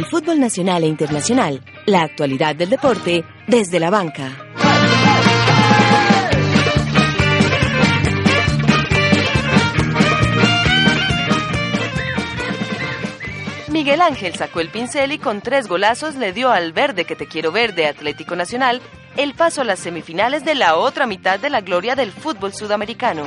El fútbol nacional e internacional, la actualidad del deporte desde la banca. Miguel Ángel sacó el pincel y con tres golazos le dio al verde que te quiero ver de Atlético Nacional el paso a las semifinales de la otra mitad de la gloria del fútbol sudamericano.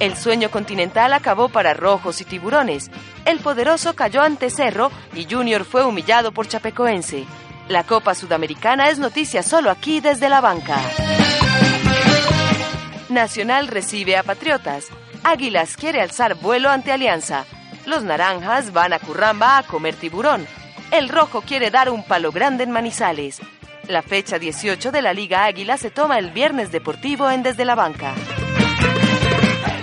El sueño continental acabó para rojos y tiburones. El poderoso cayó ante Cerro y Junior fue humillado por Chapecoense. La Copa Sudamericana es noticia solo aquí desde la banca. Nacional recibe a Patriotas. Águilas quiere alzar vuelo ante Alianza. Los naranjas van a Curramba a comer tiburón. El rojo quiere dar un palo grande en Manizales. La fecha 18 de la Liga Águila se toma el viernes deportivo en Desde la Banca.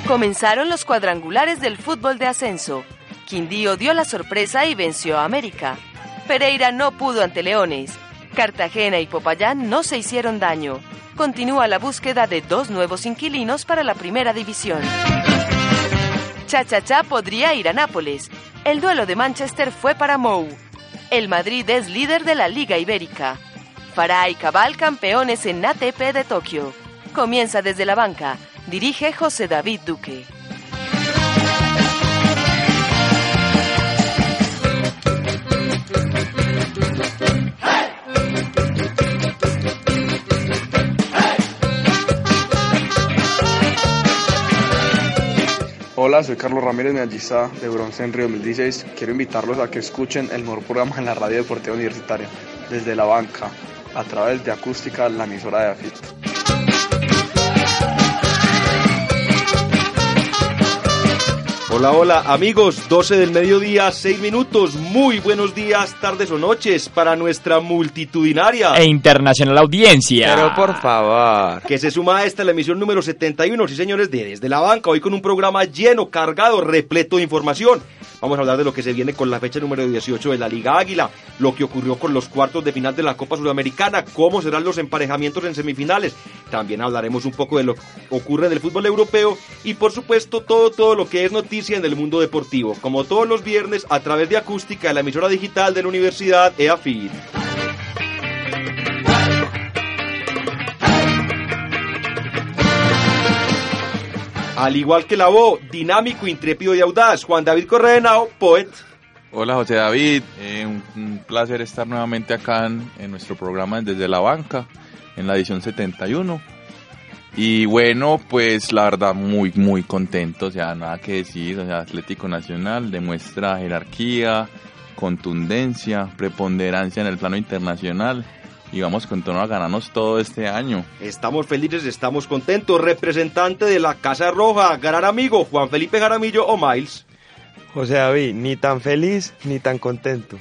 Comenzaron los cuadrangulares del fútbol de ascenso. Quindío dio la sorpresa y venció a América. Pereira no pudo ante Leones. Cartagena y Popayán no se hicieron daño. Continúa la búsqueda de dos nuevos inquilinos para la primera división. Cha-Cha-Cha podría ir a Nápoles. El duelo de Manchester fue para Mou. El Madrid es líder de la Liga Ibérica. Farah y Cabal campeones en ATP de Tokio. Comienza desde la banca. Dirige José David Duque. Hola, soy Carlos Ramírez, medallista de bronce en Río 2016. Quiero invitarlos a que escuchen el mejor programa en la radio deportiva universitaria, desde la banca, a través de Acústica, la emisora de AFIT. Hola, hola amigos, 12 del mediodía, 6 minutos, muy buenos días, tardes o noches para nuestra multitudinaria e internacional audiencia. Pero por favor. Que se suma a esta la emisión número 71, sí señores, de Desde la Banca, hoy con un programa lleno, cargado, repleto de información. Vamos a hablar de lo que se viene con la fecha número 18 de la Liga Águila, lo que ocurrió con los cuartos de final de la Copa Sudamericana, cómo serán los emparejamientos en semifinales. También hablaremos un poco de lo que ocurre en el fútbol europeo y por supuesto todo todo lo que es noticia en el mundo deportivo, como todos los viernes a través de acústica de la emisora digital de la Universidad EAFID. Al igual que la voz, dinámico, intrépido y audaz, Juan David Correa poet. Hola José David, eh, un, placer estar nuevamente acá en, nuestro programa desde la banca, en la edición 71. Y bueno, pues la verdad muy, muy contento, o sea, nada que decir, o sea, Atlético Nacional demuestra jerarquía, contundencia, preponderancia en el plano internacional y vamos con tono a ganarnos todo este año. Estamos felices, estamos contentos. Representante de la Casa Roja, gran amigo Juan Felipe Jaramillo o Miles. José David, ni tan feliz ni tan contento.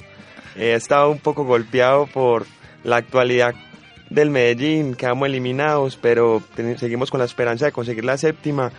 He estado un poco golpeado por la actualidad del Medellín, quedamos eliminados, pero seguimos con la esperanza de conseguir la séptima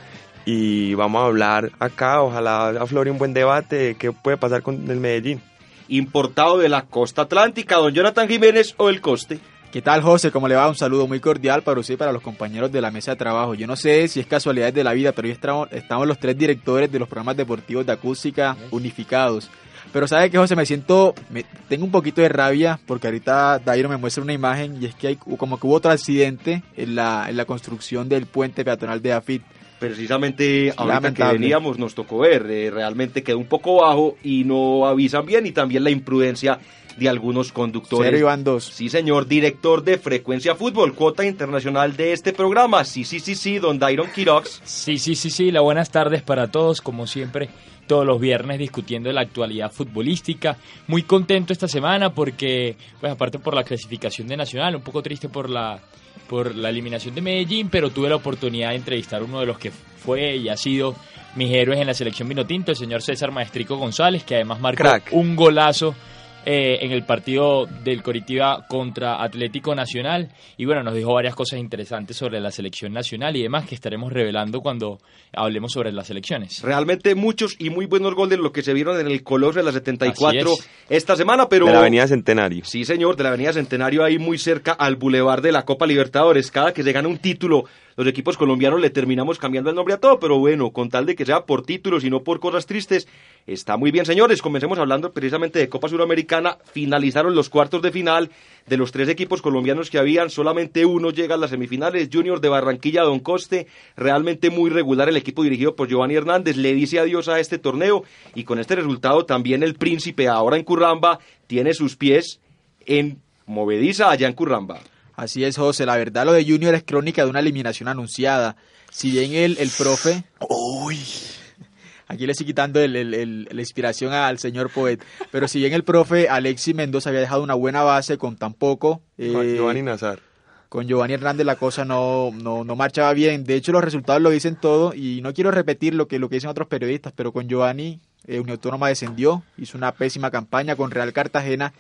y vamos a hablar acá, ojalá aflore un buen debate de qué puede pasar con el Medellín importado de la costa atlántica, don Jonathan Jiménez o el coste. ¿Qué tal, José? ¿Cómo le va? Un saludo muy cordial para usted y para los compañeros de la mesa de trabajo. Yo no sé si es casualidad de la vida, pero hoy estamos, estamos los tres directores de los programas deportivos de acústica unificados. Pero ¿sabe qué, José? Me siento, me, tengo un poquito de rabia porque ahorita Dairo me muestra una imagen y es que hay como que hubo otro accidente en la, en la construcción del puente peatonal de Afit precisamente ahorita que veníamos nos tocó ver, eh, realmente quedó un poco bajo y no avisan bien y también la imprudencia de algunos conductores. Cero Iván dos. Sí, señor, director de Frecuencia Fútbol, cuota internacional de este programa. Sí, sí, sí, sí, don Dairon Quirox. Sí, sí, sí, sí, la buenas tardes para todos, como siempre, todos los viernes discutiendo la actualidad futbolística. Muy contento esta semana porque, pues aparte por la clasificación de Nacional, un poco triste por la por la eliminación de Medellín, pero tuve la oportunidad de entrevistar a uno de los que fue y ha sido mis héroes en la selección Vinotinto, el señor César Maestrico González, que además marcó un golazo eh, en el partido del Coritiba contra Atlético Nacional y bueno, nos dijo varias cosas interesantes sobre la selección nacional y demás que estaremos revelando cuando hablemos sobre las elecciones. Realmente muchos y muy buenos goles lo que se vieron en el Coloso de la 74 esta semana, pero... De la Avenida Centenario. Sí, señor, de la Avenida Centenario ahí muy cerca al Boulevard de la Copa Libertadores. Cada que se gana un título los equipos colombianos le terminamos cambiando el nombre a todo, pero bueno, con tal de que sea por títulos y no por cosas tristes, está muy bien, señores. Comencemos hablando precisamente de Copa Suramericana. Finalizaron los cuartos de final de los tres equipos colombianos que habían, solamente uno llega a las semifinales, Junior de Barranquilla, Don Coste, realmente muy regular el equipo dirigido por Giovanni Hernández, le dice adiós a este torneo y con este resultado también el príncipe ahora en Curramba tiene sus pies en movediza allá en Curramba. Así es, José. La verdad, lo de Junior es crónica de una eliminación anunciada. Si bien el, el profe. Uy. Aquí le estoy quitando el, el- la inspiración al señor Poet. Pero si bien el profe Alexis Mendoza había dejado una buena base con tan poco. eh, Giovanni Nazar. con Giovanni Hernández la cosa no, no, no marchaba bien. De hecho, los resultados lo dicen todo y no quiero repetir lo que, lo que dicen otros periodistas, pero con Giovanni, eh, Unión Autónoma descendió, hizo una pésima campaña con Real Cartagena.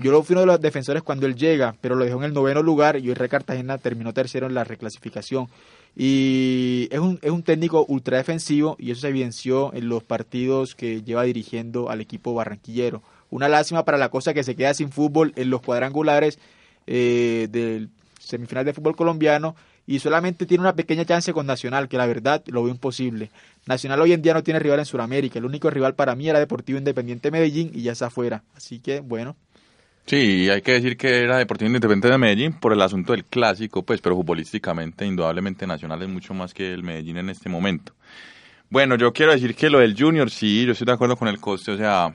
Yo lo fui uno de los defensores cuando él llega, pero lo dejó en el noveno lugar y hoy Real Cartagena terminó tercero en la reclasificación. Y es un, es un técnico ultra defensivo y eso se evidenció en los partidos que lleva dirigiendo al equipo barranquillero. Una lástima para la cosa que se queda sin fútbol en los cuadrangulares eh, del semifinal de fútbol colombiano y solamente tiene una pequeña chance con Nacional, que la verdad lo veo imposible. Nacional hoy en día no tiene rival en Sudamérica, el único rival para mí era Deportivo Independiente Medellín y ya está afuera. Así que bueno, Sí, hay que decir que era Deportivo Independiente de Medellín por el asunto del clásico, pues, pero futbolísticamente, indudablemente Nacional es mucho más que el Medellín en este momento. Bueno, yo quiero decir que lo del Junior, sí, yo estoy de acuerdo con el coste, o sea,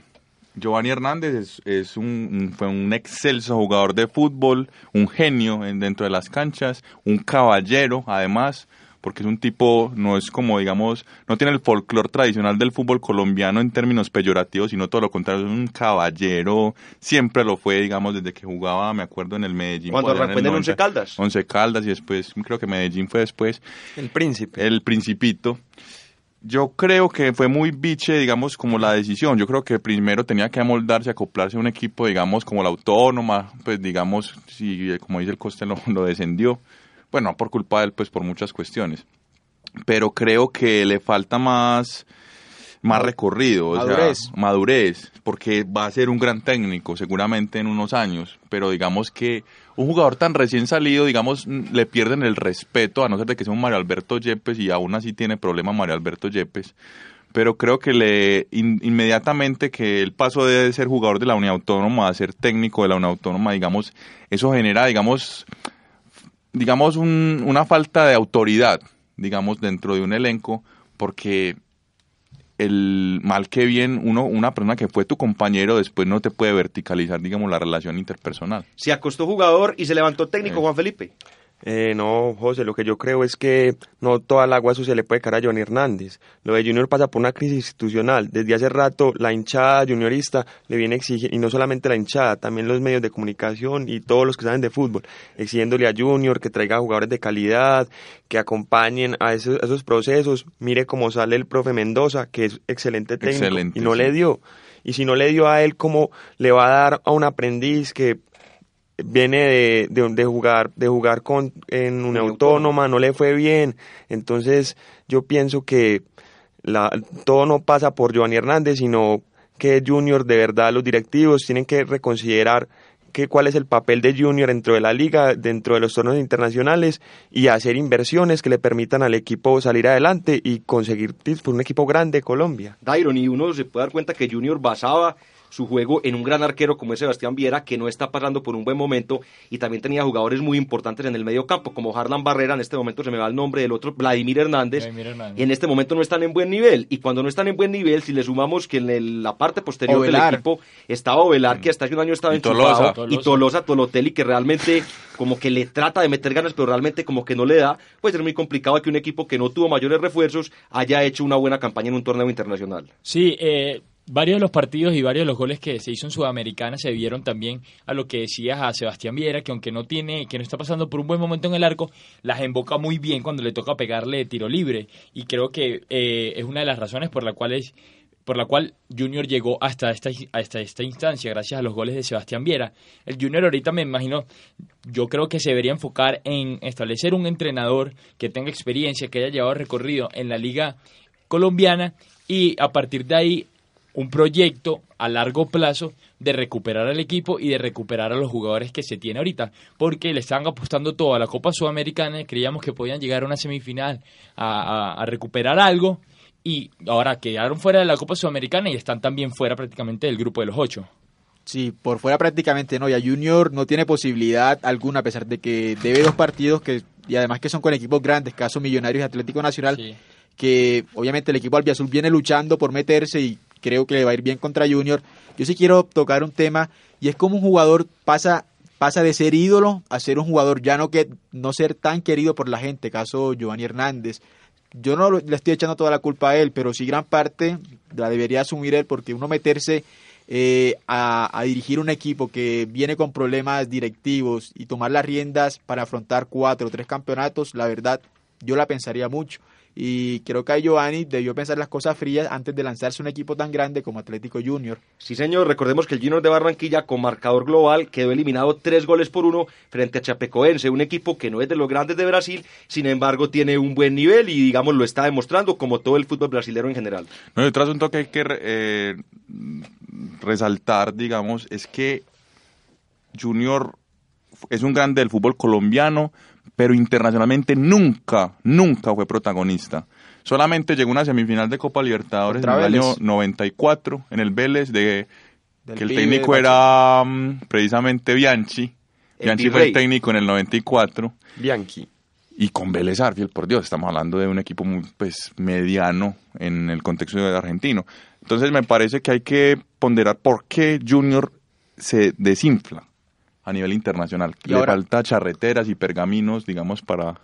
Giovanni Hernández es, un, fue un excelso jugador de fútbol, un genio en- dentro de las canchas, un caballero, además, porque es un tipo, no es como, digamos, no tiene el folclore tradicional del fútbol colombiano en términos peyorativos, sino todo lo contrario, es un caballero, siempre lo fue, digamos, desde que jugaba, me acuerdo, en el Medellín. Cuando arrancó en el 90. Once Caldas. Once Caldas y después, creo que Medellín fue después. El príncipe. El Principito. Yo creo que fue muy biche, digamos, como la decisión. Yo creo que primero tenía que amoldarse, acoplarse a un equipo, digamos, como la autónoma, pues digamos, si como dice el coste lo, lo descendió. Bueno, no por culpa de él, pues por muchas cuestiones. Pero creo que le falta más, más recorrido, o sea, Madurez. madurez, porque va a ser un gran técnico seguramente en unos años, pero digamos que un jugador tan recién salido, digamos, le pierden el respeto, a no ser de que sea un Mario Alberto Yepes y aún así tiene problema Mario Alberto Yepes, pero creo que le in- inmediatamente que el paso de ser jugador de la Unión Autónoma a ser técnico de la Unión Autónoma, digamos, eso genera, digamos, digamos un- una falta de autoridad, digamos, dentro de un elenco, porque el mal que bien uno una persona que fue tu compañero después no te puede verticalizar digamos la relación interpersonal Se acostó jugador y se levantó técnico Sí. Juan Felipe. Eh, no, José, lo que yo creo es que no toda el agua sucia le puede caer a Johnny Hernández. Lo de Junior pasa por una crisis institucional. Desde hace rato la hinchada juniorista le viene exigiendo, y no solamente la hinchada, también los medios de comunicación y todos los que saben de fútbol, exigiéndole a Junior que traiga jugadores de calidad, que acompañen a esos, a esos procesos. Mire cómo sale el profe Mendoza, que es excelente técnico, Excelente, y no sí. le dio. Y si no le dio a él, ¿cómo le va a dar a un aprendiz que viene de, de, de jugar de jugar con en una autónoma no le fue bien entonces yo pienso que la, todo no pasa por Giovanni Hernández sino que Junior de verdad los directivos tienen que reconsiderar que cuál es el papel de Junior dentro de la liga, dentro de los torneos internacionales y hacer inversiones que le permitan al equipo salir adelante y conseguir un equipo grande de Colombia. Dairon, y uno se puede dar cuenta que Junior basaba su juego en un gran arquero como es Sebastián Viera, que no está pasando por un buen momento, y también tenía jugadores muy importantes en el medio campo, como Harlan Barrera, en este momento se me va el nombre del otro, Vladimir Hernández, Vladimir Hernández. y en este momento no están en buen nivel, y cuando no están en buen nivel, si le sumamos que en el- la parte posterior Ovelar. del equipo estaba Ovelar, que hasta hace un año estaba Y enchufado, Tolosa. y Tolosa, Tolotelli, que realmente como que le trata de meter ganas, pero realmente como que no le da, pues es muy complicado que un equipo que no tuvo mayores refuerzos haya hecho una buena campaña en un torneo internacional. Sí, eh, varios de los partidos y varios de los goles que se hizo en Sudamericana se vieron también a lo que decías a Sebastián Viera, que aunque no tiene, que no está pasando por un buen momento en el arco, las emboca muy bien cuando le toca pegarle de tiro libre. Y creo que eh, es una de las razones por la cuales por la cual Junior llegó hasta esta, hasta esta instancia, gracias a los goles de Sebastián Viera. El Junior ahorita me imagino, yo creo que se debería enfocar en establecer un entrenador que tenga experiencia, que haya llevado recorrido en la liga colombiana y a partir de ahí un proyecto a largo plazo de recuperar al equipo y de recuperar a los jugadores que se tiene ahorita, porque le están apostando todo a la Copa Sudamericana y creíamos que podían llegar a una semifinal a, a recuperar algo y ahora quedaron fuera de la Copa Sudamericana y están también fuera prácticamente del grupo de los ocho. Sí, por fuera prácticamente no. Ya Junior no tiene posibilidad alguna, a pesar de que debe dos partidos que y además que son con equipos grandes, caso Millonarios y Atlético Nacional, Sí. que obviamente el equipo albiazul viene luchando por meterse y creo que le va a ir bien contra Junior. Yo sí quiero tocar un tema y es como un jugador pasa pasa de ser ídolo a ser un jugador ya no que no ser tan querido por la gente, caso Giovanni Hernández. Yo no le estoy echando toda la culpa a él, pero sí gran parte la debería asumir él porque uno meterse eh, a dirigir un equipo que viene con problemas directivos y tomar las riendas para afrontar cuatro o tres campeonatos, la verdad, yo la pensaría mucho. Y creo que a Giovanni debió pensar las cosas frías antes de lanzarse un equipo tan grande como Atlético Junior. Sí, señor, recordemos que el Junior de Barranquilla con marcador global quedó eliminado tres goles por uno frente a Chapecoense, un equipo que no es de los grandes de Brasil, sin embargo tiene un buen nivel y digamos lo está demostrando como todo el fútbol brasileño en general. No, y otro asunto que hay que eh, resaltar, digamos, es que Junior es un grande del fútbol colombiano, pero internacionalmente nunca, nunca fue protagonista. Solamente llegó a una semifinal de Copa Libertadores Contra en el Vélez. año 94 en el Vélez, de, Del que el pibe técnico era mm, precisamente Bianchi. El Bianchi fue virrey. el técnico en el 94. Bianchi. Y con Vélez Arfield, por Dios, estamos hablando de un equipo muy pues, mediano en el contexto de argentino. Entonces me parece que hay que ponderar por qué Junior se desinfla a nivel internacional. Y Le ahora- falta charreteras y pergaminos, digamos, para...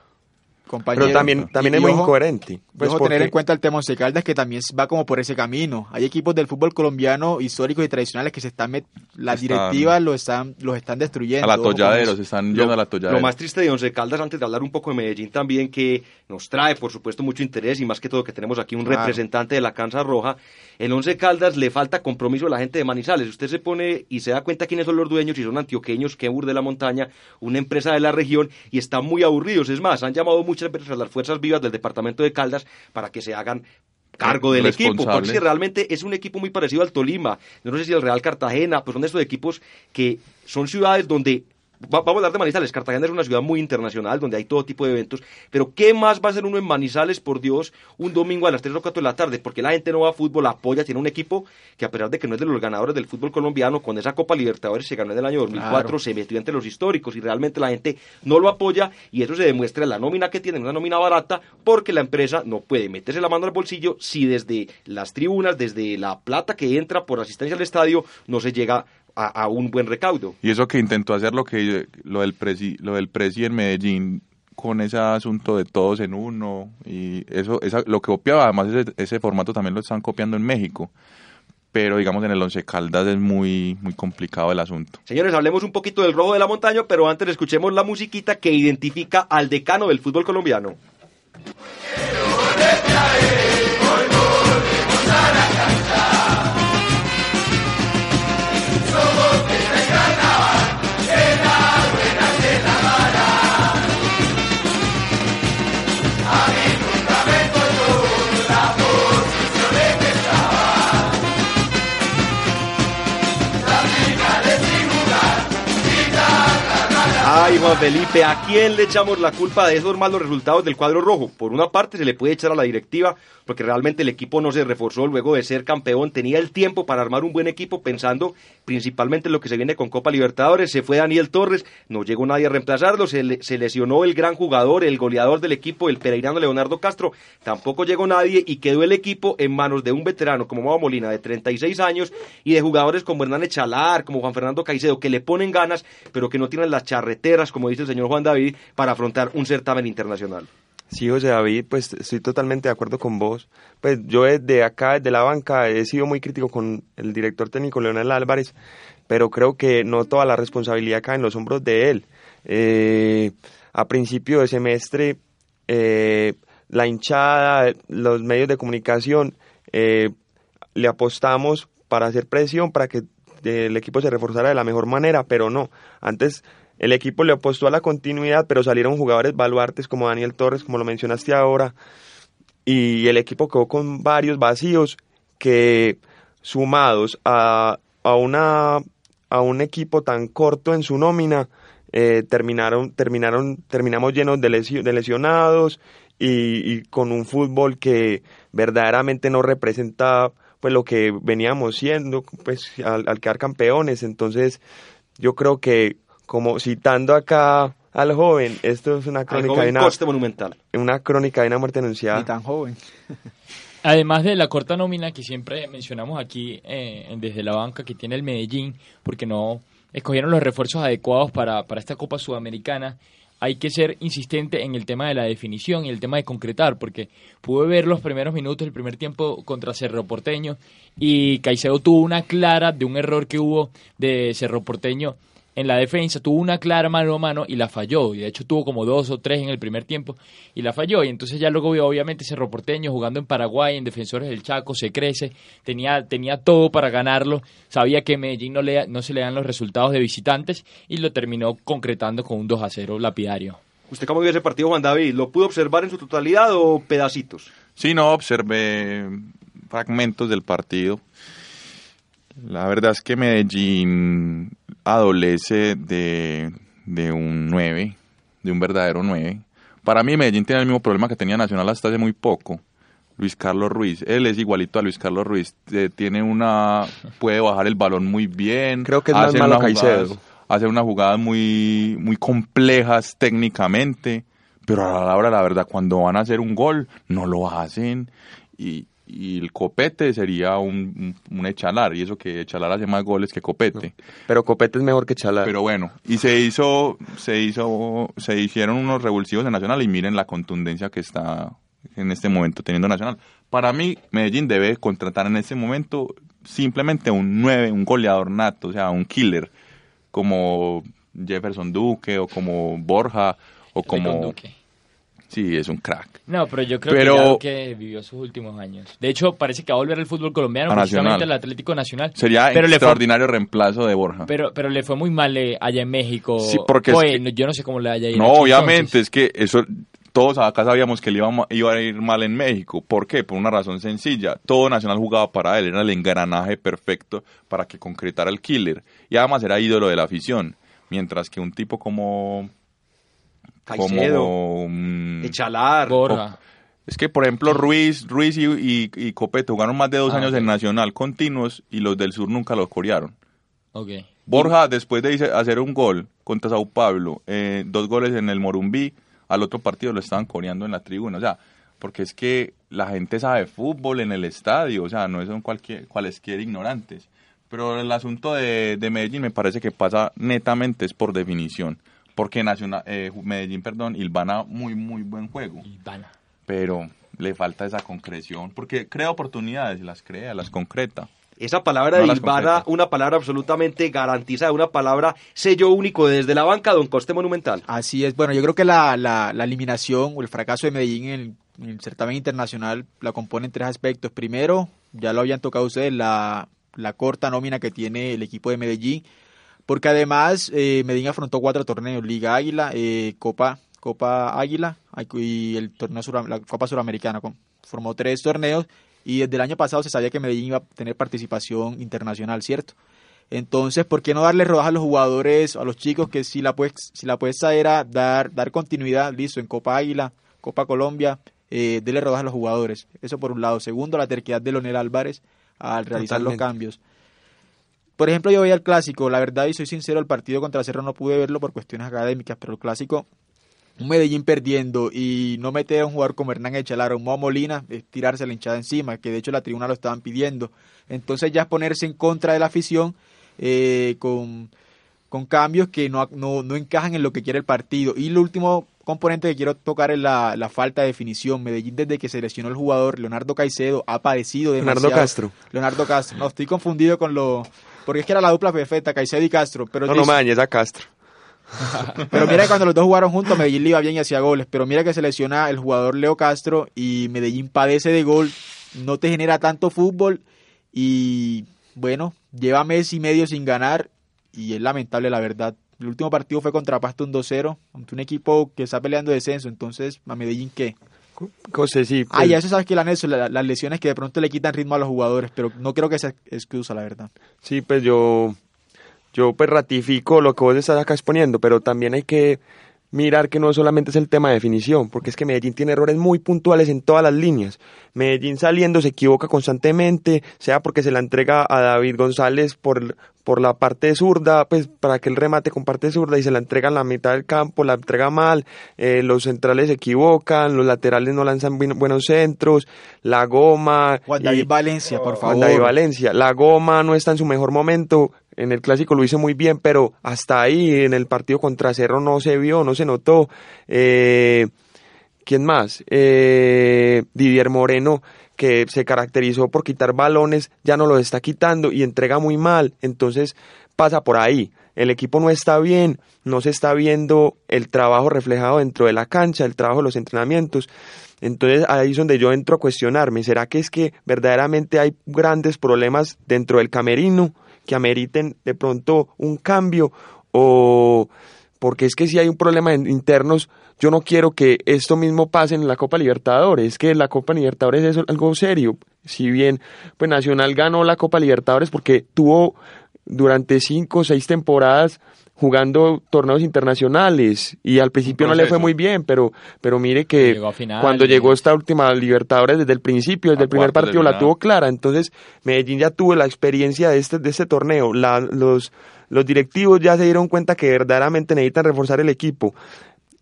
Compañero. Pero también, también Y- es y muy ojo- incoherente. Pues porque- tener en cuenta el tema Once Caldas que también va como por ese camino. Hay equipos del fútbol colombiano históricos y tradicionales que se están met- las Están- directivas lo están los están destruyendo. Al Ojo con atolladero, eso. se están yendo al atolladero. Lo más triste de Once Caldas, antes de hablar un poco de Medellín también, que nos trae, por supuesto, mucho interés y más que todo que tenemos aquí un Claro. representante de la Canza Roja, el Once Caldas le falta compromiso a la gente de Manizales. Usted se pone y se da cuenta quiénes son los dueños y son antioqueños, que de la montaña, una empresa de la región y están muy aburridos. Es más, han llamado muchas veces a las fuerzas vivas del departamento de Caldas para que se hagan cargo del equipo, porque realmente es un equipo muy parecido al Tolima, no sé si el Real Cartagena, pues son estos equipos que son ciudades donde vamos a hablar de Manizales, Cartagena es una ciudad muy internacional donde hay todo tipo de eventos, pero ¿qué más va a hacer uno en Manizales, por Dios, un domingo a las 3 o 4 de la tarde? Porque la gente no va a fútbol, apoya, tiene un equipo que a pesar de que no es de los ganadores del fútbol colombiano, con esa Copa Libertadores se ganó en el año 2004, Claro. se metió entre los históricos y realmente la gente no lo apoya y eso se demuestra en la nómina que tienen, una nómina barata, porque la empresa no puede meterse la mano al bolsillo si desde las tribunas, desde la plata que entra por asistencia al estadio, no se llega a, a un buen recaudo. Y eso que intentó hacer lo que lo del presi, lo del presi en Medellín con ese asunto de todos en uno y eso esa, lo que copiaba además ese, ese formato también lo están copiando en México pero digamos en el Once Caldas es muy muy complicado el asunto Señores, hablemos un poquito del rojo de la montaña, pero antes escuchemos la musiquita que identifica al decano del fútbol colombiano. Juan Felipe, ¿a quién le echamos la culpa de esos malos resultados del cuadro rojo? Por una parte se le puede echar a la directiva, porque realmente el equipo no se reforzó luego de ser campeón, tenía el tiempo para armar un buen equipo pensando principalmente en lo que se viene con Copa Libertadores, se fue Daniel Torres, no llegó nadie a reemplazarlo, se, le- se lesionó el gran jugador, el goleador del equipo, el pereirano Leonardo Castro, tampoco llegó nadie y quedó el equipo en manos de un veterano como Mao Molina de 36 años y de jugadores como Hernán Echalar, como Juan Fernando Caicedo, que le ponen ganas, pero que no tienen las charreteras, como dice el señor Juan David, para afrontar un certamen internacional. Sí, José David, pues estoy totalmente de acuerdo con vos. Pues yo desde acá, desde la banca, he sido muy crítico con el director técnico Leonel Álvarez, pero creo que no toda la responsabilidad cae en los hombros de él. Eh, a principio de semestre, eh, la hinchada, los medios de comunicación, eh, le apostamos para hacer presión, para que el equipo se reforzara de la mejor manera, pero no. Antes el equipo le apostó a la continuidad, pero salieron jugadores baluartes como Daniel Torres, como lo mencionaste ahora, y el equipo quedó con varios vacíos que sumados a, a, una, a un equipo tan corto en su nómina, eh, terminaron, terminaron, terminamos llenos de, de lesionados y, con un fútbol que verdaderamente no representa pues lo que veníamos siendo pues al, al quedar campeones. Entonces yo creo que como citando acá al joven, esto es una crónica de una coste monumental. Una crónica de una muerte anunciada. Ni tan joven. Además de la corta nómina que siempre mencionamos aquí eh, desde la banca que tiene el Medellín, porque no escogieron los refuerzos adecuados para, para esta Copa Sudamericana, hay que ser insistente en el tema de la definición y el tema de concretar, porque pude ver los primeros minutos del primer tiempo contra Cerro Porteño y Caicedo tuvo una clara de un error que hubo de Cerro Porteño en la defensa, tuvo una clara mano a mano y la falló. Y de hecho tuvo como dos o tres en el primer tiempo y la falló. Y entonces ya luego vio obviamente Cerro Porteño jugando en Paraguay, en Defensores del Chaco, se crece, tenía, tenía todo para ganarlo. Sabía que Medellín no, le, no se le dan los resultados de visitantes y lo terminó concretando con un 2 a 0 lapidario. ¿Usted cómo vio ese partido, Juan David? ¿Lo pudo observar en su totalidad o pedacitos? Sí, no, observé fragmentos del partido. La verdad es que Medellín adolece de, de un 9, de un verdadero 9. Para mí Medellín tiene el mismo problema que tenía Nacional hasta hace muy poco. Luis Carlos Ruiz, él es igualito a Luis Carlos Ruiz, eh, tiene una puede bajar el balón muy bien, creo que es más malo Caicedo. Hace unas jugadas muy muy complejas técnicamente, pero a la hora la verdad cuando van a hacer un gol no lo hacen y, y el Copete sería un, un, Echalar, y eso que Echalar hace más goles que Copete. pero Copete es mejor que Echalar. Pero bueno, y se hizo, se hizo, se hicieron unos revulsivos en Nacional y miren la contundencia que está en este momento teniendo Nacional. Para mí, Medellín debe contratar en este momento simplemente un 9, un goleador nato, o sea, un killer, como Jefferson Duque o como Borja o como... Sí, es un crack. No, pero yo creo que, que vivió sus últimos años. De hecho, parece que va a volver al fútbol colombiano, precisamente al Atlético Nacional. Sería pero extraordinario reemplazo de Borja. Pero, pero le fue muy mal eh, allá en México. Sí, porque yo no sé cómo le haya ido. No, obviamente, es que eso todos acá sabíamos que le iba, iba, a ir mal en México. ¿Por qué? Por una razón sencilla. Todo Nacional jugaba para él, era el engranaje perfecto para que concretara el killer. Y además era ídolo de la afición. Mientras que un tipo como Caicedo, como um, Echalar, Borja. Es que, por ejemplo, Ruiz, Ruiz y, y, y Copete jugaron más de dos ah, años en Nacional continuos y los del sur nunca los corearon. Okay. Borja, después de hacer un gol contra Sao Paulo, eh, dos goles en el Morumbí, al otro partido lo estaban coreando en la tribuna. O sea, porque es que la gente sabe fútbol en el estadio, o sea, no son cualquier, cualesquier ignorantes. Pero el asunto de, de Medellín me parece que pasa netamente es por definición porque Nacional, eh, Medellín, perdón, Ilvana muy, muy buen juego. Pero le falta esa concreción, porque crea oportunidades, las crea, las concreta. Esa palabra de Ilvana, una palabra absolutamente garantizada, una palabra sello único desde la banca, don Coste Monumental. Así es, bueno, yo creo que la, la, eliminación o el fracaso de Medellín en el, en el, certamen internacional la componen tres aspectos. Primero, ya lo habían tocado ustedes, la, la corta nómina que tiene el equipo de Medellín porque además eh, Medellín afrontó cuatro torneos, Liga Águila, eh, Copa, Copa Águila y el torneo la Copa Suramericana. Formó tres torneos y desde el año pasado se sabía que Medellín iba a tener participación internacional, ¿cierto? Entonces, ¿por qué no darle rodaje a los jugadores, a los chicos que si la puedes, si la puesta era dar, dar continuidad, listo, en Copa Águila, Copa Colombia, eh, dele rodaje a los jugadores. Eso por un lado. Segundo, la terquedad de Leonel Álvarez al realizar los cambios. Por ejemplo, yo veía el clásico, la verdad, y soy sincero, el partido contra Cerro no pude verlo por cuestiones académicas, pero el clásico, un Medellín perdiendo y no meter a un jugador como Hernán Echalar o Mo Molina, es tirarse la hinchada encima, que de hecho la tribuna lo estaban pidiendo. Entonces ya es ponerse en contra de la afición eh, con, cambios que no, no, encajan en lo que quiere el partido. Y el último componente que quiero tocar es la, la, falta de definición. Medellín desde que se lesionó el jugador Leonardo Caicedo ha padecido demasiado. Leonardo Castro. Leonardo Castro. No, estoy confundido con lo porque es que era la dupla perfecta, Caicedo y Castro. Pero no, no mañes a Castro. pero mira que cuando los dos jugaron juntos, Medellín le iba bien y hacía goles. Pero mira que se lesiona el jugador Leo Castro y Medellín padece de gol. No te genera tanto fútbol. Y bueno, lleva mes y medio sin ganar. Y es lamentable, la verdad. El último partido fue contra Pasto un 2-0. Ante un equipo que está peleando descenso. Entonces, ¿a Medellín qué? José, sí. Ah, pues, ya eso sabes que la- las lesiones que de pronto le quitan ritmo a los jugadores, pero no creo que sea excusa, la verdad. Sí, pues yo, yo pues ratifico lo que vos estás acá exponiendo, pero también hay que mirar que no solamente es el tema de definición, porque es que Medellín tiene errores muy puntuales en todas las líneas. Medellín saliendo se equivoca constantemente, sea porque se la entrega a David González por, por la parte zurda, pues para que él remate con parte zurda y se la entrega en la mitad del campo, la entrega mal, eh, los centrales se equivocan, los laterales no lanzan buen- buenos centros, la goma... Juan y- Valencia, por Juan favor. David Valencia. La goma no está en su mejor momento. En el clásico lo hizo muy bien, pero hasta ahí en el partido contra Cerro no se vio, no se notó. Eh, ¿Quién más? Eh, Didier Moreno, que se caracterizó por quitar balones, ya no lo está quitando y entrega muy mal. Entonces pasa por ahí. El equipo no está bien, no se está viendo el trabajo reflejado dentro de la cancha, el trabajo de los entrenamientos. Entonces ahí es donde yo entro a cuestionarme, ¿será que es que verdaderamente hay grandes problemas dentro del camerino que ameriten de pronto un cambio o porque es que si hay un problema internos, yo no quiero que esto mismo pase en la Copa Libertadores, es que la Copa Libertadores es algo serio. Si bien pues Nacional ganó la Copa Libertadores porque tuvo durante cinco o seis temporadas jugando torneos internacionales y al principio no le fue muy bien, pero pero mire que Llegó cuando llegó esta última Libertadores desde el principio, desde el primer partido la tuvo clara, entonces Medellín ya tuvo la experiencia de este de este torneo, La- los los directivos ya se dieron cuenta que verdaderamente necesitan reforzar el equipo,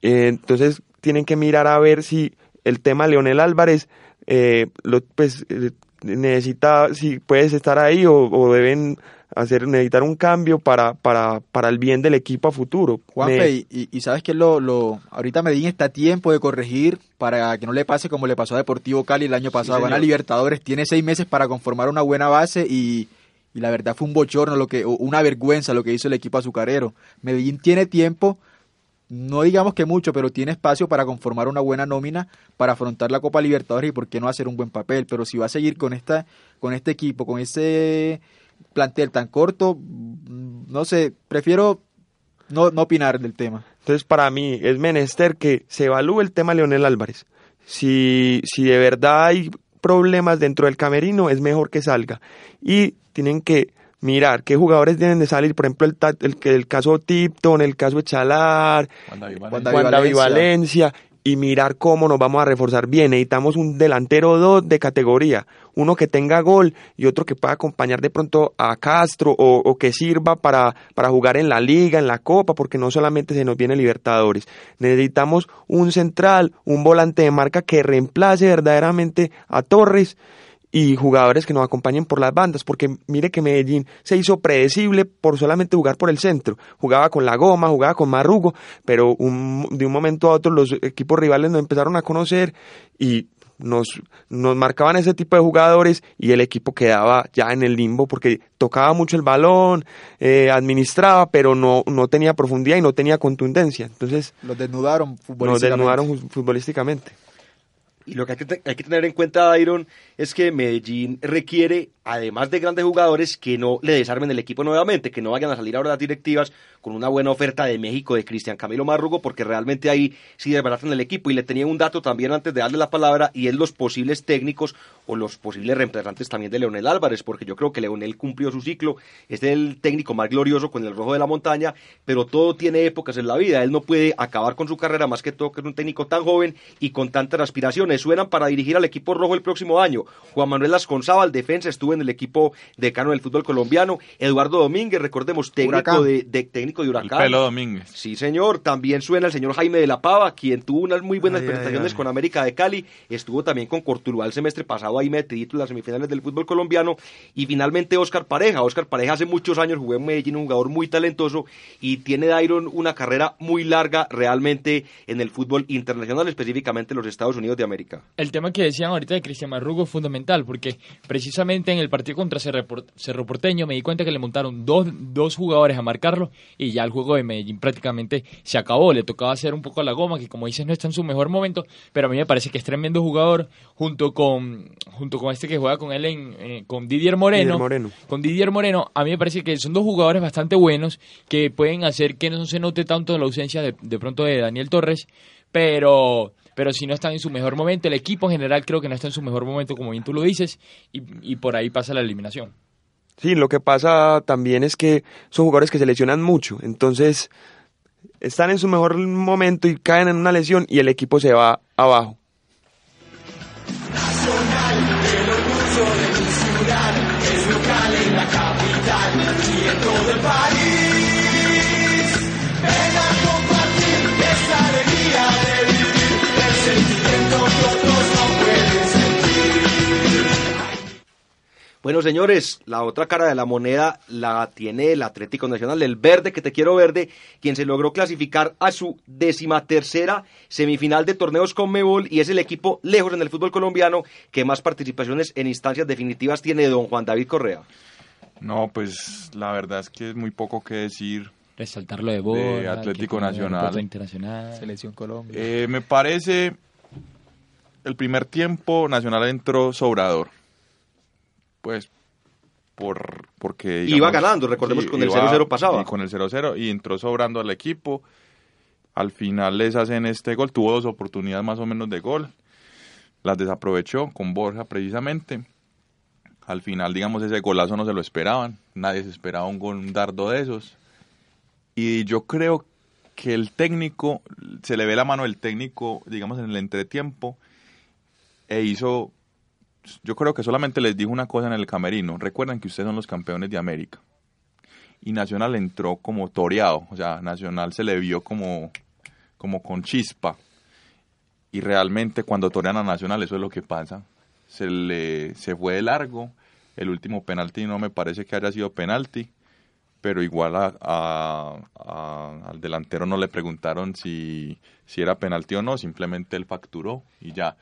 Eh, entonces tienen que mirar a ver si el tema Leonel Álvarez eh, lo, pues eh, necesita si puedes estar ahí o, o deben hacer necesitar un cambio para, para, para el bien del equipo a futuro. Juanfe, Me- y, y- sabes que lo, lo, ahorita Medellín está a tiempo de corregir para que no le pase como le pasó a Deportivo Cali el año pasado. Gana señor. Libertadores, tiene seis meses para conformar una buena base y, y la verdad fue un bochorno, lo que, o una vergüenza lo que hizo el equipo azucarero. Medellín tiene tiempo, no digamos que mucho, pero tiene espacio para conformar una buena nómina para afrontar la Copa Libertadores y por qué no hacer un buen papel. Pero si va a seguir con esta, con este equipo, con ese plantel tan corto, no sé, prefiero no, no opinar del tema. Entonces, para mí es menester que se evalúe el tema Leonel Álvarez. Si, si de verdad hay problemas dentro del camerino, es mejor que salga. Y tienen que mirar qué jugadores deben de salir. Por ejemplo, el, ta- el, que- el caso Tipton, el caso de Chalar, Juan David Juan Valencia. David Juan David Valencia. Y mirar cómo nos vamos a reforzar bien. Necesitamos un delantero 2 de categoría. Uno que tenga gol y otro que pueda acompañar de pronto a Castro o, o que sirva para, para jugar en la liga, en la copa, porque no solamente se nos viene Libertadores. Necesitamos un central, un volante de marca que reemplace verdaderamente a Torres y jugadores que nos acompañen por las bandas, porque mire que Medellín se hizo predecible por solamente jugar por el centro. Jugaba con la goma, jugaba con Marrugo, pero un- de un momento a otro los equipos rivales nos empezaron a conocer y nos, nos marcaban ese tipo de jugadores y el equipo quedaba ya en el limbo porque tocaba mucho el balón, eh, administraba, pero no, no tenía profundidad y no tenía contundencia. Entonces Los desnudaron nos desnudaron fu- futbolísticamente. Y lo que hay que, hay que tener en cuenta, Dairon, es que Medellín requiere, además de grandes jugadores, que no le desarmen el equipo nuevamente, que no vayan a salir ahora las directivas con una buena oferta de México de Cristian Camilo Marrugo, porque realmente ahí sí desbaratan el equipo. Y le tenía un dato también antes de darle la palabra, y es los posibles técnicos o los posibles reemplazantes también de Leonel Álvarez, porque yo creo que Leonel cumplió su ciclo, es el técnico más glorioso con el rojo de la montaña, pero todo tiene épocas en la vida. Él no puede acabar con su carrera, más que todo que es un técnico tan joven y con tantas aspiraciones. Suenan para dirigir al equipo rojo el próximo año. Juan Manuel Lasconzábal, defensa, estuvo en el equipo decano del fútbol colombiano. Eduardo Domínguez, recordemos, técnico de, de- técnico de El Huracán. pelo Domínguez. Sí, señor. También suena el señor Jaime de la Pava, quien tuvo unas muy buenas Ay, presentaciones ay, ay. con América de Cali. Estuvo también con Cortuluá el semestre pasado ahí metidito en las semifinales del fútbol colombiano. Y finalmente Oscar Pareja. Oscar Pareja hace muchos años jugó en Medellín, un jugador muy talentoso y tiene Dairon una carrera muy larga realmente en el fútbol internacional, específicamente en los Estados Unidos de América. El tema que decían ahorita de Cristian Marrugo es fundamental porque precisamente en el partido contra Cerro Por- Cerro Porteño me di cuenta que le montaron dos, dos jugadores a marcarlo y ya el juego de Medellín prácticamente se acabó. Le tocaba hacer un poco a la goma, que como dices no está en su mejor momento, pero a mí me parece que es tremendo jugador junto con, junto con este que juega con él en, eh, con Didier Moreno. Didier Moreno. Con Didier Moreno, a mí me parece que son dos jugadores bastante buenos que pueden hacer que no se note tanto la ausencia de, de pronto de Daniel Torres, pero pero si no están en su mejor momento, el equipo en general creo que no está en su mejor momento, como bien tú lo dices, y, y por ahí pasa la eliminación. Sí, lo que pasa también es que son jugadores que se lesionan mucho, entonces están en su mejor momento y caen en una lesión y el equipo se va abajo. Bueno, señores, la otra cara de la moneda la tiene el Atlético Nacional, el verde que te quiero verde, quien se logró clasificar a su decimatercera semifinal de torneos con Mebol y es el equipo lejos en el fútbol colombiano que más participaciones en instancias definitivas tiene don Juan David Correa. No, pues la verdad es que es muy poco que decir. Resaltar lo de Borja, Atlético Nacional. internacional. Selección Colombia. Eh, me parece el primer tiempo Nacional entró sobrador. Pues por porque Iba ganando, recordemos con el 0-0 pasaba. y con el 0-0 y entró sobrando al equipo. Al final les hacen este gol, tuvo dos oportunidades más o menos de gol. Las desaprovechó con Borja precisamente. Al final, digamos, ese golazo no se lo esperaban. Nadie se esperaba un gol, un dardo de esos. Y yo creo que el técnico, se le ve la mano del técnico, digamos, en el entretiempo, e hizo, yo creo que solamente les dijo una cosa en el camerino, recuerden que ustedes son los campeones de América. Y Nacional entró como toreado, o sea, Nacional se le vio como, como con chispa. Y realmente cuando torean a Nacional, eso es lo que pasa. Se le se fue de largo. El último penalti no me parece que haya sido penalti pero igual a, al delantero no le preguntaron si, si era penalti o no, simplemente él facturó y ya.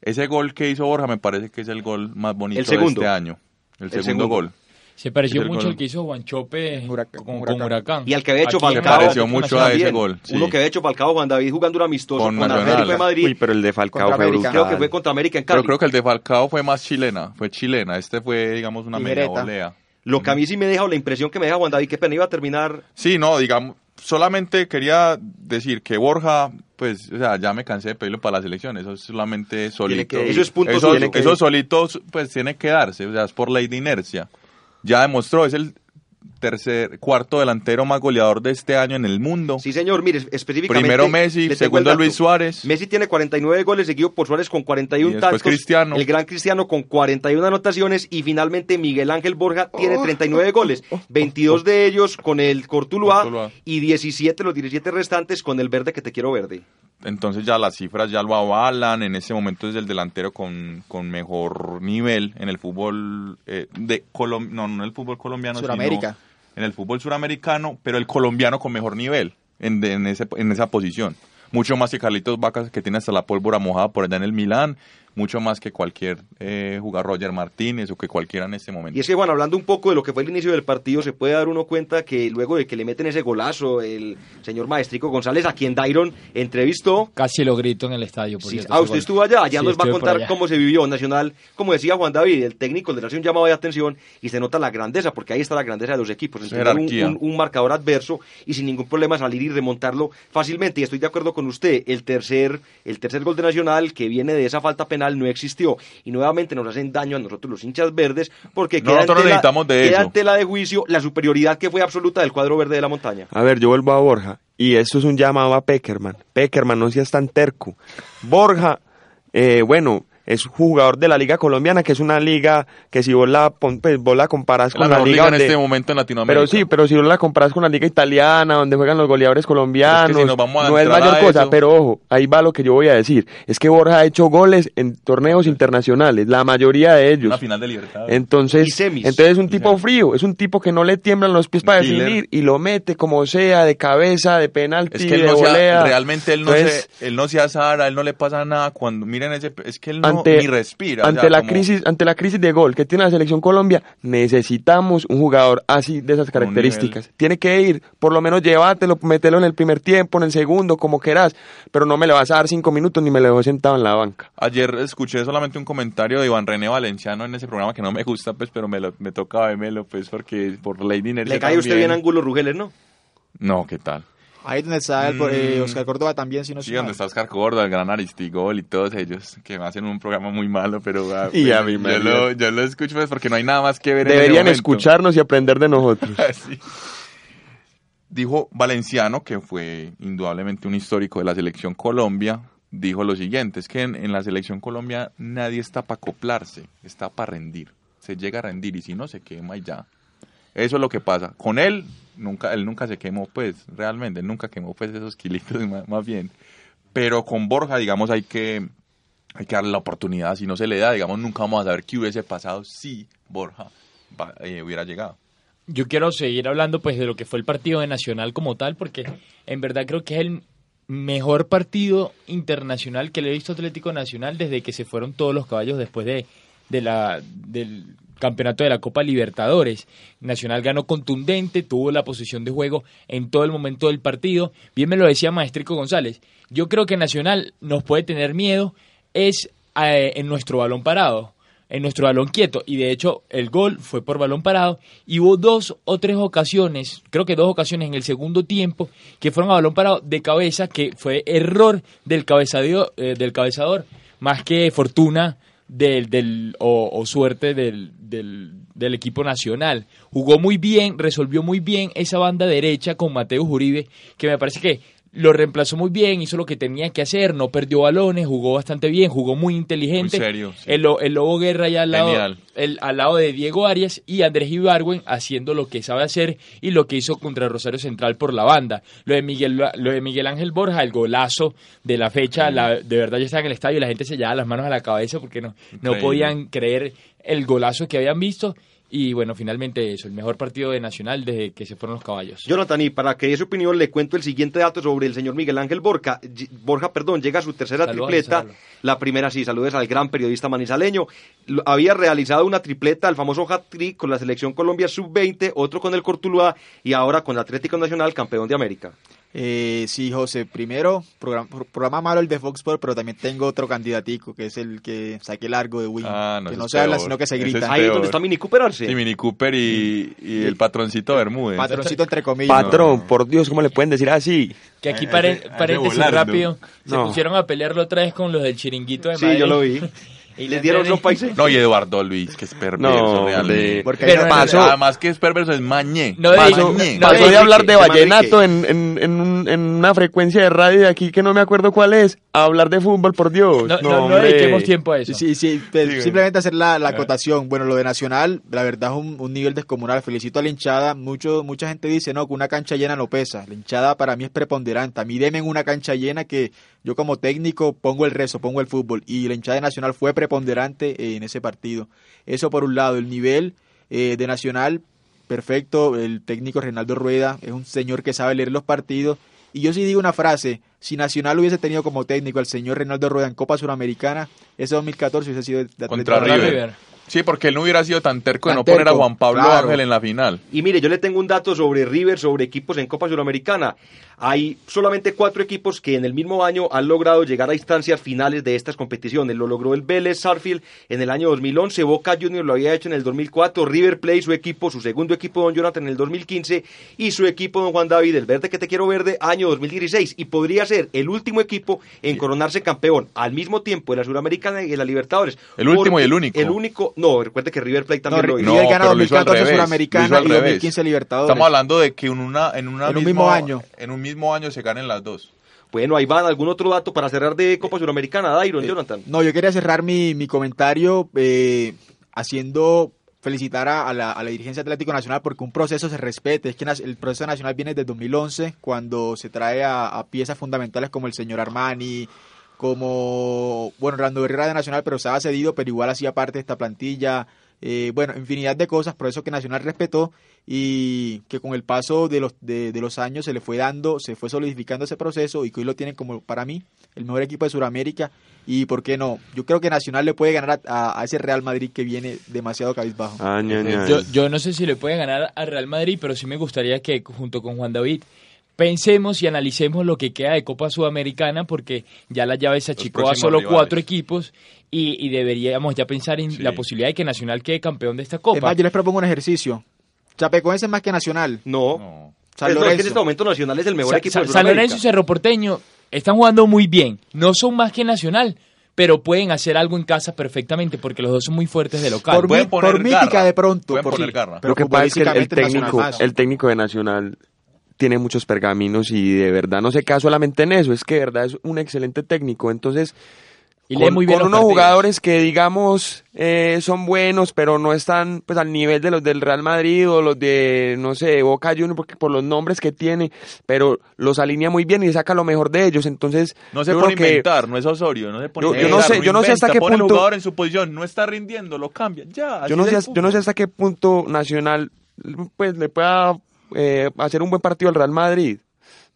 Ese gol que hizo Borja me parece que es el gol más bonito El segundo. de este año. El, El segundo, segundo. gol. Se pareció el mucho gol. al que hizo Guanchope Huracán- con, con Huracán. Huracán. Y al que había hecho Falcao. Se pareció mucho a ese gol, sí. Uno que había hecho Falcao Juan David jugando un amistoso Con con. Atlético de Madrid. Uy, pero el de Falcao fue América. brutal. Creo que fue contra América en Cali. Pero creo que el de Falcao fue más chilena, fue chilena. Este fue, digamos, una media Tijereta. volea. Lo que a mí sí me deja, o la impresión que me deja Juan David, que pena iba a terminar. Sí, no, digamos, solamente quería decir que Borja, pues, o sea, ya me cansé de pedirlo para la selección, eso es solamente solito. Eso es punto Eso, eso solito, pues, tiene que darse, o sea, es por ley de inercia. Ya demostró, es el tercer, cuarto delantero más goleador de este año en el mundo. Sí, señor, mire, específicamente. Primero Messi, segundo. Luis Suárez. Messi tiene 49 goles, seguido por Suárez con 41 Y después tantos. Cristiano. El gran Cristiano con 41 anotaciones. Y finalmente Miguel Ángel Borja tiene 39 goles. 22 de ellos con el Cortuluá Cortuluá. y 17, los 17 restantes con el verde que te quiero verde. Entonces ya las cifras ya lo avalan. En ese momento es el delantero con, con mejor nivel en el fútbol eh, de Colom no, no en el fútbol colombiano, sino Suramérica. en el fútbol suramericano, pero el colombiano con mejor nivel en, de- en, ese, en esa posición. Mucho más que Carlitos Vacas, que tiene hasta la pólvora mojada por allá en el Milán. Mucho más que cualquier eh, jugador Roger Martínez o que cualquiera en este momento. Y es que, Juan, hablando un poco de lo que fue el inicio del partido, se puede dar uno cuenta que luego de que le meten ese golazo, el señor Maestrico González, a quien Dairon entrevistó, Casi lo grito en el estadio. Por Sí, cierto, ah, usted estuvo allá, ya Sí, nos va a contar allá. cómo se vivió Nacional. Como decía Juan David, el técnico le hace un llamado de atención y se nota la grandeza, porque ahí está la grandeza de los equipos. el tener un, un- un marcador adverso y sin ningún problema salir y remontarlo fácilmente. Y estoy de acuerdo con usted, el tercer, el tercer gol de Nacional que viene de esa falta penal no existió. Y nuevamente nos hacen daño a nosotros los hinchas verdes, porque queda, Nosotros en tela, necesitamos de queda de juicio la superioridad que fue absoluta del cuadro verde de la montaña. A ver, yo vuelvo a Borja. Y esto es un llamado a Peckerman. Peckerman, no seas tan terco. Borja, eh, bueno, es jugador de la Liga Colombiana, que es una liga que si vos la, pues, vos la comparás la con la, mejor liga liga en donde- este momento en Latinoamérica. Pero sí, pero si vos la comparás con la liga italiana, donde juegan los goleadores colombianos, Es que si nos vamos a no es mayor a cosa, eso- pero ojo, ahí va lo que yo voy a decir. Es que Borja ha hecho goles en torneos internacionales, la mayoría de ellos. Una final de libertad. Entonces, Y semis. entonces es un tipo frío, es un tipo que no le tiemblan los pies para Killer. definir y lo mete como sea, de cabeza, de penalti, Es que él de no se, volea. realmente él no Entonces, se, él no se azara, él no le pasa nada cuando miren ese, es que él no ante, ni respira. o ante sea, la como- crisis, ante la crisis de gol que tiene la selección Colombia, necesitamos un jugador así de esas características. Tiene que ir, por lo menos llévatelo, mételo en el primer tiempo, en el segundo, como quieras, pero no me le vas a dar cinco minutos ni me lo dejo sentado en la banca. Ayer escuché solamente un comentario de Iván René Valenciano en ese programa que no me gusta, pues, pero me, lo, me toca vermelo, pues, porque por ley de inercia Le cae a usted también. bien Angulo Rugeles, ¿no? No, ¿qué tal? Ahí donde está el, Mm. eh, Oscar Córdoba también, si no Sí, donde está Oscar Córdoba, el gran Aristigol y todos ellos, que me hacen un programa muy malo, pero ah, Y a pues, mí, yo, María. lo, yo lo escucho pues porque no hay nada más que ver Deberían escucharnos y aprender de nosotros. Sí. Dijo Valenciano, que fue indudablemente un histórico de la selección Colombia, dijo lo siguiente, es que en, en la selección Colombia nadie está para acoplarse, está para rendir. Se llega a rendir y si no se quema y ya. Eso es lo que pasa. Con él, nunca, él nunca se quemó, pues, realmente, él nunca quemó pues esos kilitos más, bien. Pero con Borja, digamos, hay que, hay que darle la oportunidad. Si no se le da, digamos, nunca vamos a saber qué hubiese pasado si Borja eh, hubiera llegado. Yo quiero seguir hablando pues de lo que fue el partido de Nacional como tal, porque en verdad creo que es el mejor partido internacional que le he visto Atlético Nacional desde que se fueron todos los caballos después de, de la, del campeonato de la Copa Libertadores. Nacional ganó contundente, tuvo la posición de juego en todo el momento del partido. Bien me lo decía Maestrico González. Yo creo que Nacional nos puede tener miedo es eh, en nuestro balón parado en nuestro balón quieto y de hecho el gol fue por balón parado y hubo dos o tres ocasiones, creo que dos ocasiones en el segundo tiempo que fueron a balón parado de cabeza que fue error del eh, del cabezador más que fortuna del, del o, o suerte del, del, del equipo nacional. Jugó muy bien, resolvió muy bien esa banda derecha con Mateo Uribe, que me parece que lo reemplazó muy bien, hizo lo que tenía que hacer, no perdió balones, jugó bastante bien, jugó muy inteligente. Muy serio, sí. El, el Lobo Guerra ya al lado, el- al lado de Diego Arias y Andrés Ibargüen haciendo lo que sabe hacer y lo que hizo contra Rosario Central por la banda. Lo de Miguel, lo de Miguel Ángel Borja, el golazo de la fecha, la- de verdad yo estaba en el estadio y la gente se llevaba las manos a la cabeza porque no, no Increíble. podían creer el golazo que habían visto. Y bueno, finalmente eso, el mejor partido de Nacional desde que se fueron los caballos. Jonathan, y para que dé su opinión, le cuento el siguiente dato sobre el señor Miguel Ángel Borja. Borja, perdón, llega a su tercera Saludos, tripleta. saludos. La primera, sí, saludes al gran periodista manizaleño. Había realizado una tripleta, el famoso hat-trick con la selección Colombia sub-20, otro con el Cortuluá y ahora con el Atlético Nacional, campeón de América. Eh, sí, José, primero, programa, pro- programa malo el de Fox Sports, pero también tengo otro candidatico, que es el que saqué largo de Win. Ah, no, que no se habla, peor. sino que se grita. es Ahí es donde está Mini Cooper Arce. Sí, Mini Cooper y, y el patroncito Bermúdez. Patroncito entre comillas. Patrón, por Dios, ¿cómo le pueden decir así? Que aquí, Eh, pare- ese- ese paréntesis rápido, se pusieron a pelearlo otra vez con los del chiringuito de Sí, Madrid. yo lo vi. Y Les dieron los países. No, y Eduardo Luis, que es perverso No, realmente. Porque Pero no- pasó. Además que es perverso, es mañé. No Pasó, no pasó de hablar de vallenato en, en, en, un- en una frecuencia de radio de aquí que no me acuerdo cuál es, a hablar de fútbol, por Dios. No, no, dediquemos tiempo a eso. Sí, sí, sí, pues, simplemente hacer la, la acotación. Bueno, lo de Nacional, la verdad es un, un nivel descomunal. Felicito a la hinchada. Mucho, mucha gente dice, no, que una cancha llena no pesa. La hinchada para mí es preponderante. A mí deme en una cancha llena que yo como técnico pongo el rezo, pongo el fútbol. Y la hinchada de Nacional fue preponderante eh, en ese partido. Eso por un lado. El nivel eh, de Nacional, perfecto. El técnico Reinaldo Rueda es un señor que sabe leer los partidos. Y yo sí digo una frase, si Nacional hubiese tenido como técnico al señor Reinaldo Rueda en Copa Suramericana, ese 2014 hubiese sido de Atlético Contra Contra River. River. Sí, porque él no hubiera sido tan terco de no poner a Juan Pablo claro. Ángel en la final. Y mire, yo le tengo un dato sobre River, sobre equipos en Copa Suramericana. Hay solamente cuatro equipos que en el mismo año han logrado llegar a instancias finales de estas competiciones. Lo logró el Vélez Sarfield en el año 2011, Boca Juniors lo había hecho en el 2004, River Plate, su equipo, su segundo equipo, Don Jonathan, en el 2015, y su equipo, Don Juan David, el verde que te quiero verde, año 2016. Y podría ser el último equipo en coronarse campeón al mismo tiempo de la Suramericana y de la Libertadores. El último y el único. El único, no, recuerde que River Plate No, también lo hizo. River gana pero lo hizo al 2014 revés, lo Suramericana hizo al y revés. 2015 Libertadores. Estamos hablando de que en, una, en, una En un mismo, año. En un mismo año se ganen las dos. Bueno, ahí van. ¿Algún otro dato para cerrar de Copa Suramericana, Dairon, Jonathan? No, yo quería cerrar mi, mi comentario eh, haciendo felicitar a, a la, a la dirigencia Atlético Nacional porque un proceso se respete. Es que el proceso nacional viene desde 2011 cuando se trae a, a piezas fundamentales como el señor Armani, como, bueno, Rando Herrera de Nacional, pero estaba cedido, pero igual hacía parte de esta plantilla. Eh, bueno, infinidad de cosas, por eso que Nacional respetó y que con el paso de los, de, de los años se le fue dando, se fue solidificando ese proceso y que hoy lo tienen como, para mí, el mejor equipo de Sudamérica. Y por qué no, yo creo que Nacional le puede ganar a, a- a ese Real Madrid que viene demasiado cabizbajo. Ah, ña, ña. Yo, yo no sé si le puede ganar a Real Madrid, pero sí me gustaría que junto con Juan David pensemos y analicemos lo que queda de Copa Sudamericana porque ya la llave se achicó a solo rivales. cuatro equipos y, y deberíamos ya pensar en Sí. la posibilidad de que Nacional quede campeón de esta Es Copa. más, yo les propongo un ejercicio. Chapecoense es más que Nacional. No. No. San Lorenzo. en este momento Nacional es el mejor equipo San Lorenzo y Cerro Porteño están jugando muy bien. No son más que Nacional, pero pueden hacer algo en casa perfectamente porque los dos son muy fuertes de local. Por, por mítica de pronto. Por, poner garra. Pero Lo que pasa es que el, técnico, el técnico de Nacional tiene muchos pergaminos y de verdad no se queda solamente en eso, es que de verdad es un excelente técnico. Entonces, y con, muy bien unos jugadores que digamos eh, son buenos, pero no están pues al nivel de los del Real Madrid o los de, no sé, Boca Juniors, porque por los nombres que tiene, pero los alinea muy bien y saca lo mejor de ellos. Entonces, no se pone a inventar, no es Osorio, no se pone yo, yo no sé, yo no sé hasta qué punto jugador en su posición no está rindiendo, lo cambia, ya. Yo no sé, yo no sé hasta qué punto Nacional pues le pueda eh, hacer un buen partido al Real Madrid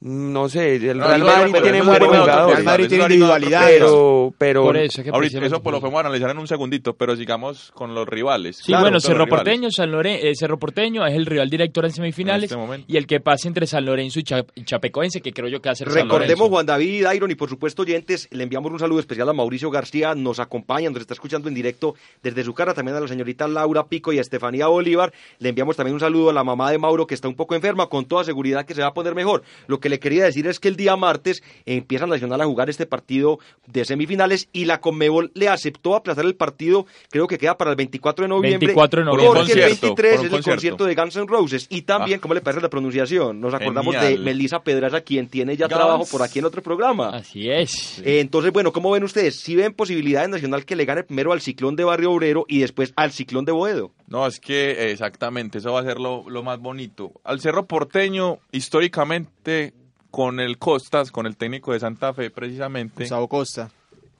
no sé, el Real Madrid tiene muy. El Real Madrid tiene individualidad. Pero, pero por eso, ahorita, eso pues lo podemos analizar en un segundito, pero sigamos con los rivales. Sí, bueno, Cerro Porteño, San Lorenzo, eh, Cerro Porteño es el rival director en semifinales este y el que pase entre San Lorenzo y, Chapecoense, que creo yo que va a ser Recordemos Juan David, Iron y por supuesto oyentes, le enviamos un saludo especial a Mauricio García, nos acompaña, nos está escuchando en directo desde su cara, también a la señorita Laura Pico y a Estefanía Bolívar. Le enviamos también un saludo a la mamá de Mauro que está un poco enferma, con toda seguridad que se va a poner mejor. Lo que le quería decir es que el día martes empieza Nacional a jugar este partido de semifinales y la Conmebol le aceptó aplazar el partido, creo que queda para el 24 de noviembre. 24 de noviembre. Porque el 23 es el concierto de Guns N' Roses. Y también, ah. ¿cómo le parece la pronunciación? Nos acordamos de Melissa Pedraza, quien tiene ya trabajo por aquí en otro programa. Así es. Eh, entonces, bueno, ¿cómo ven ustedes? Si ven posibilidades Nacional que le gane primero al Ciclón de Barrio Obrero y después al Ciclón de Boedo. No, es que exactamente, eso va a ser lo, lo más bonito. Al Cerro Porteño, históricamente, con el Costas, con el técnico de Santa Fe precisamente. Gustavo Costa.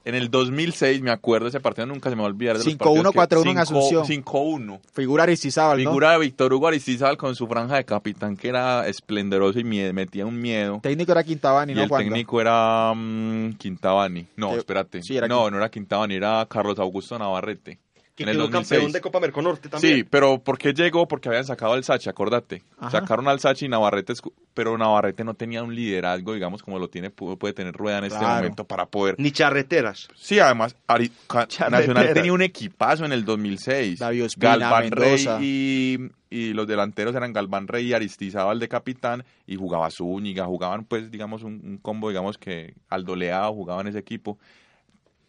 En el 2006, me acuerdo, ese partido nunca se me va a olvidar. 5-1, 4-1 en Asunción. 5-1. Figura Aristizábal, ¿no? Figura de Víctor Hugo Aristizábal con su franja de capitán que era esplendoroso y metía un miedo. El técnico era Quintabani, y ¿no? el técnico era um, Quintabani. No, espérate. no, no era Quintabani, era Carlos Augusto Navarrete que quedó campeón de Copa Merconorte también. Sí, pero ¿por qué llegó? Porque habían sacado al Sachi, acordate. Sacaron al Sachi y Navarrete, pero Navarrete no tenía un liderazgo, digamos, como lo tiene puede tener Rueda en este momento para poder... Ni charreteras. Sí, además, Nacional tenía un equipazo en el 2006. Galván Rey y, y, los delanteros eran Galván Rey y Aristizábal de capitán y jugaba Zúñiga, jugaban pues, digamos, un, un combo, digamos, que Aldo Leao jugaba en ese equipo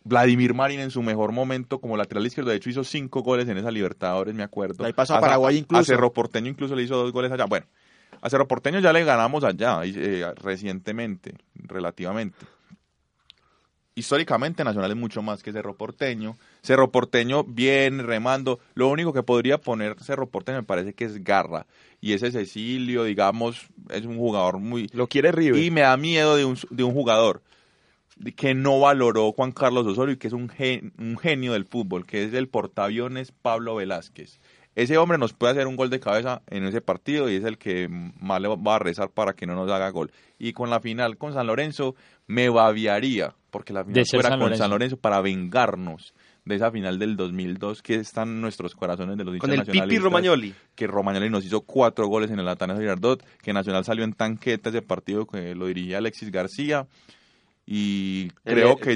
Vladimir Marín en su mejor momento como lateral izquierdo, de hecho hizo cinco goles en esa Libertadores, me acuerdo. Ahí pasó a Paraguay incluso. A Cerro Porteño incluso le hizo dos goles allá. Bueno, a Cerro Porteño ya le ganamos allá eh, recientemente, relativamente. Históricamente Nacional es mucho más que Cerro Porteño. Cerro Porteño viene remando. Lo único que podría poner Cerro Porteño me parece que es garra. Y ese Cecilio, digamos, es un jugador muy... Lo quiere River. Y me da miedo de un, de un jugador que no valoró Juan Carlos Osorio y que es un, un genio del fútbol, que es el portaaviones Pablo Velázquez. Ese hombre nos puede hacer un gol de cabeza en ese partido y es el que más le va a rezar para que no nos haga gol. Y con la final con San Lorenzo me babiaría, porque la final fuera con San Lorenzo para vengarnos de esa final del 2002 que están en nuestros corazones de los Con el Pipi Romagnoli. Que Romagnoli nos hizo cuatro goles en el Atanasio Girardot, que Nacional salió en tanqueta ese partido que lo dirigía Alexis García y creo que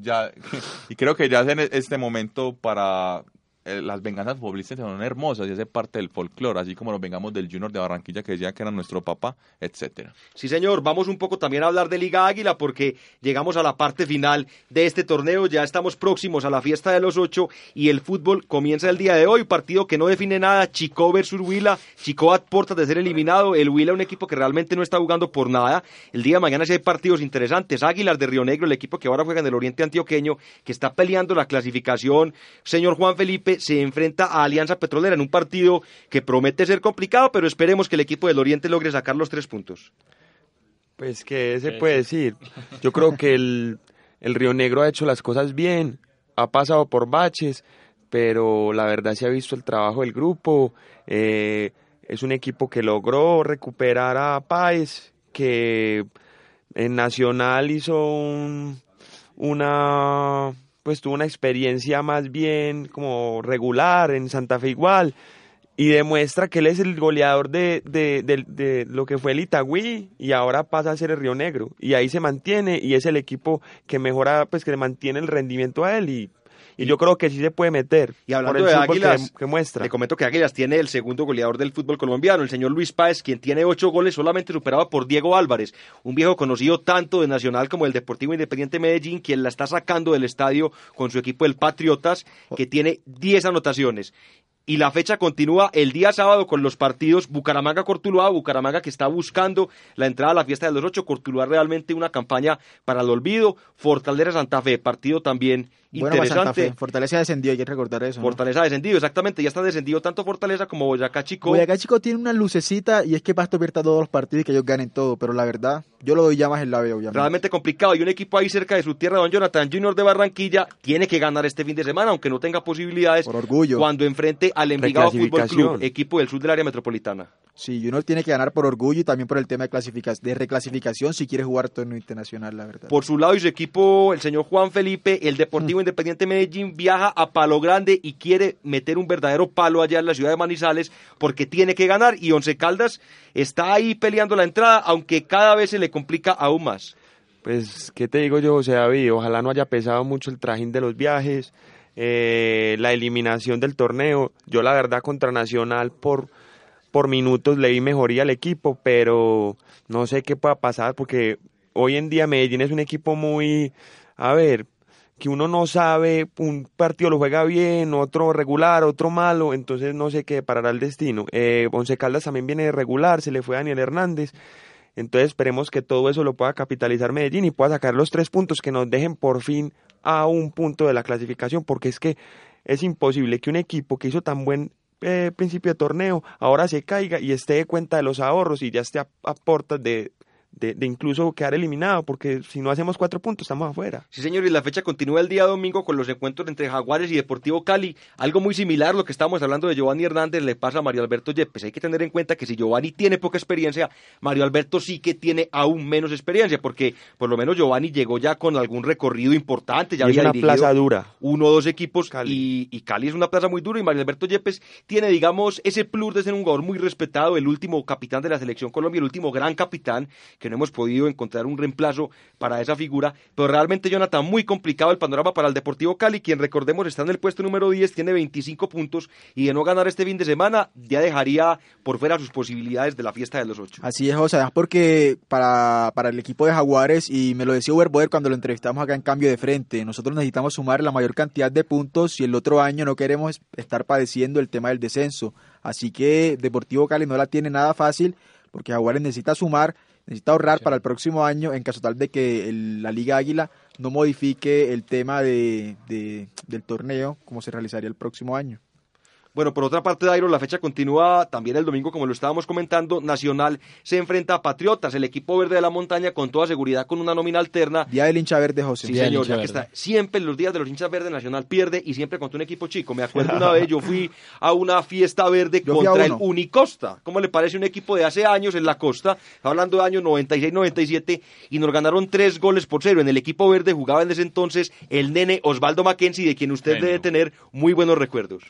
ya, y creo que ya es en este momento para las venganzas futbolistas son hermosas y hace parte del folclore, así como nos vengamos del Junior de Barranquilla que decía que era nuestro papá, etcétera. Sí, señor, vamos un poco también a hablar de Liga Águila porque llegamos a la parte final de este torneo, ya estamos próximos a la fiesta de los ocho y el fútbol comienza el día de hoy, partido que no define nada, Chico versus Huila, Chico a de ser eliminado, el Huila un equipo que realmente no está jugando por nada, el día de mañana sí hay partidos interesantes, Águilas de Río Negro, el equipo que ahora juega en el Oriente Antioqueño, que está peleando la clasificación, señor Juan Felipe, se enfrenta a Alianza Petrolera en un partido que promete ser complicado, pero esperemos que el equipo del Oriente logre sacar los tres puntos. Pues que se puede decir. Yo creo que el, el Río Negro ha hecho las cosas bien, ha pasado por baches, pero la verdad se ha visto el trabajo del grupo. Eh, es un equipo que logró recuperar a Páez, que en Nacional hizo una pues tuvo una experiencia más bien como regular en Santa Fe igual y demuestra que él es el goleador de, de, lo que fue el Itagüí y ahora pasa a ser el Río Negro y ahí se mantiene y es el equipo que mejora pues que le mantiene el rendimiento a él y y, yo creo que sí se puede meter. Y hablando por el de Águilas, que, que muestra. Le comento que Águilas tiene el segundo goleador del fútbol colombiano, el señor Luis Páez, quien tiene ocho goles solamente superado por Diego Álvarez, un viejo conocido tanto de Nacional como del Deportivo Independiente Medellín, quien la está sacando del estadio con su equipo el Patriotas, que tiene 10 anotaciones. Y la fecha continúa el día sábado con los partidos Bucaramanga-Cortuluá, Bucaramanga que está buscando la entrada a la fiesta de los ocho, Cortuluá realmente una campaña para el olvido, Fortaleza-Santa Fe, partido también Bueno, interesante. Fe. Fortaleza descendió, hay que recordar eso. ¿no? Fortaleza ha descendido, exactamente, ya está descendido tanto Fortaleza como Boyacá Chico. Boyacá Chico tiene una lucecita y es que Pasto pierda todos los partidos y que ellos ganen todo, pero la verdad, yo lo doy ya más en la B, obviamente. Realmente complicado y un equipo ahí cerca de su tierra, don Jonathan Junior de Barranquilla, tiene que ganar este fin de semana, aunque no tenga posibilidades, Por orgullo. cuando enfrente al Envigado Fútbol Club, equipo del sur del área metropolitana. Sí, Junior tiene que ganar por orgullo y también por el tema de, clasifica- de reclasificación si quiere jugar torneo internacional, la verdad. Por su lado y su equipo, el señor Juan Felipe, el Deportivo Mm. Independiente Medellín, viaja a Palo Grande y quiere meter un verdadero palo allá en la ciudad de Manizales porque tiene que ganar y Once Caldas está ahí peleando la entrada, aunque cada vez se le complica aún más. Pues, ¿qué te digo yo, José David? Ojalá no haya pesado mucho el trajín de los viajes, eh, la eliminación del torneo. Yo, la verdad, contra Nacional por, por minutos le vi mejoría al equipo, pero no sé qué pueda pasar porque hoy en día Medellín es un equipo muy, a ver, que uno no sabe, un partido lo juega bien, otro regular, otro malo, entonces no sé qué parará el destino. Eh, Once Caldas también viene de regular, se le fue a Daniel Hernández. Entonces esperemos que todo eso lo pueda capitalizar Medellín y pueda sacar los tres puntos que nos dejen por fin a un punto de la clasificación, porque es que es imposible que un equipo que hizo tan buen eh, principio de torneo ahora se caiga y esté de cuenta de los ahorros y ya esté a, de, de, de incluso quedar eliminado, porque si no hacemos cuatro puntos estamos afuera. Sí, señor, y la fecha continúa el día domingo con los encuentros entre Jaguares y Deportivo Cali. Algo muy similar a lo que estábamos hablando de Giovanni Hernández le pasa a Mario Alberto Yepes. Hay que tener en cuenta que si Giovanni tiene poca experiencia, Mario Alberto sí que tiene aún menos experiencia, porque por lo menos Giovanni llegó ya con algún recorrido importante, ya Y es había una dirigido plaza dura. uno o dos equipos Cali. Y, y Cali es una plaza muy dura y Mario Alberto Yepes tiene, digamos, ese plus de ser un jugador muy respetado, el último capitán de la selección Colombia, el último gran capitán, que no hemos podido encontrar un reemplazo para esa figura, pero realmente Jonathan, muy complicado el panorama para el Deportivo Cali, quien recordemos está en el puesto número 10, tiene 25 puntos y de no ganar este fin de semana ya dejaría por fuera sus posibilidades de la fiesta de los ocho. Así es, José, porque para, para el equipo de Jaguares, y me lo decía Uber Boder cuando lo entrevistamos acá en Cambio de Frente, nosotros necesitamos sumar la mayor cantidad de puntos y el otro año no queremos estar padeciendo el tema del descenso. Así que Deportivo Cali no la tiene nada fácil porque Jaguares necesita sumar, necesita ahorrar para el próximo año en caso tal de que el- la Liga Águila no modifique el tema de, de- del torneo como se realizaría el próximo año. Bueno, por otra parte, Dairo, la fecha continúa también el domingo, como lo estábamos comentando. Nacional se enfrenta a Patriotas, el equipo verde de la montaña, con toda seguridad, con una nómina alterna. Día del hincha verde, José. Sí, Día señor, ya que está. Siempre en los días de los hinchas verdes Nacional pierde y siempre contra un equipo chico. Me acuerdo una vez, yo fui a una fiesta verde Yo contra el. Unicosta. ¿Cómo le parece un equipo de hace años en la costa? Hablando de años 96-97 y nos ganaron tres goles por cero. En el equipo verde jugaba en ese entonces el nene Osvaldo Mackenzie, de quien usted Genio. debe tener muy buenos recuerdos.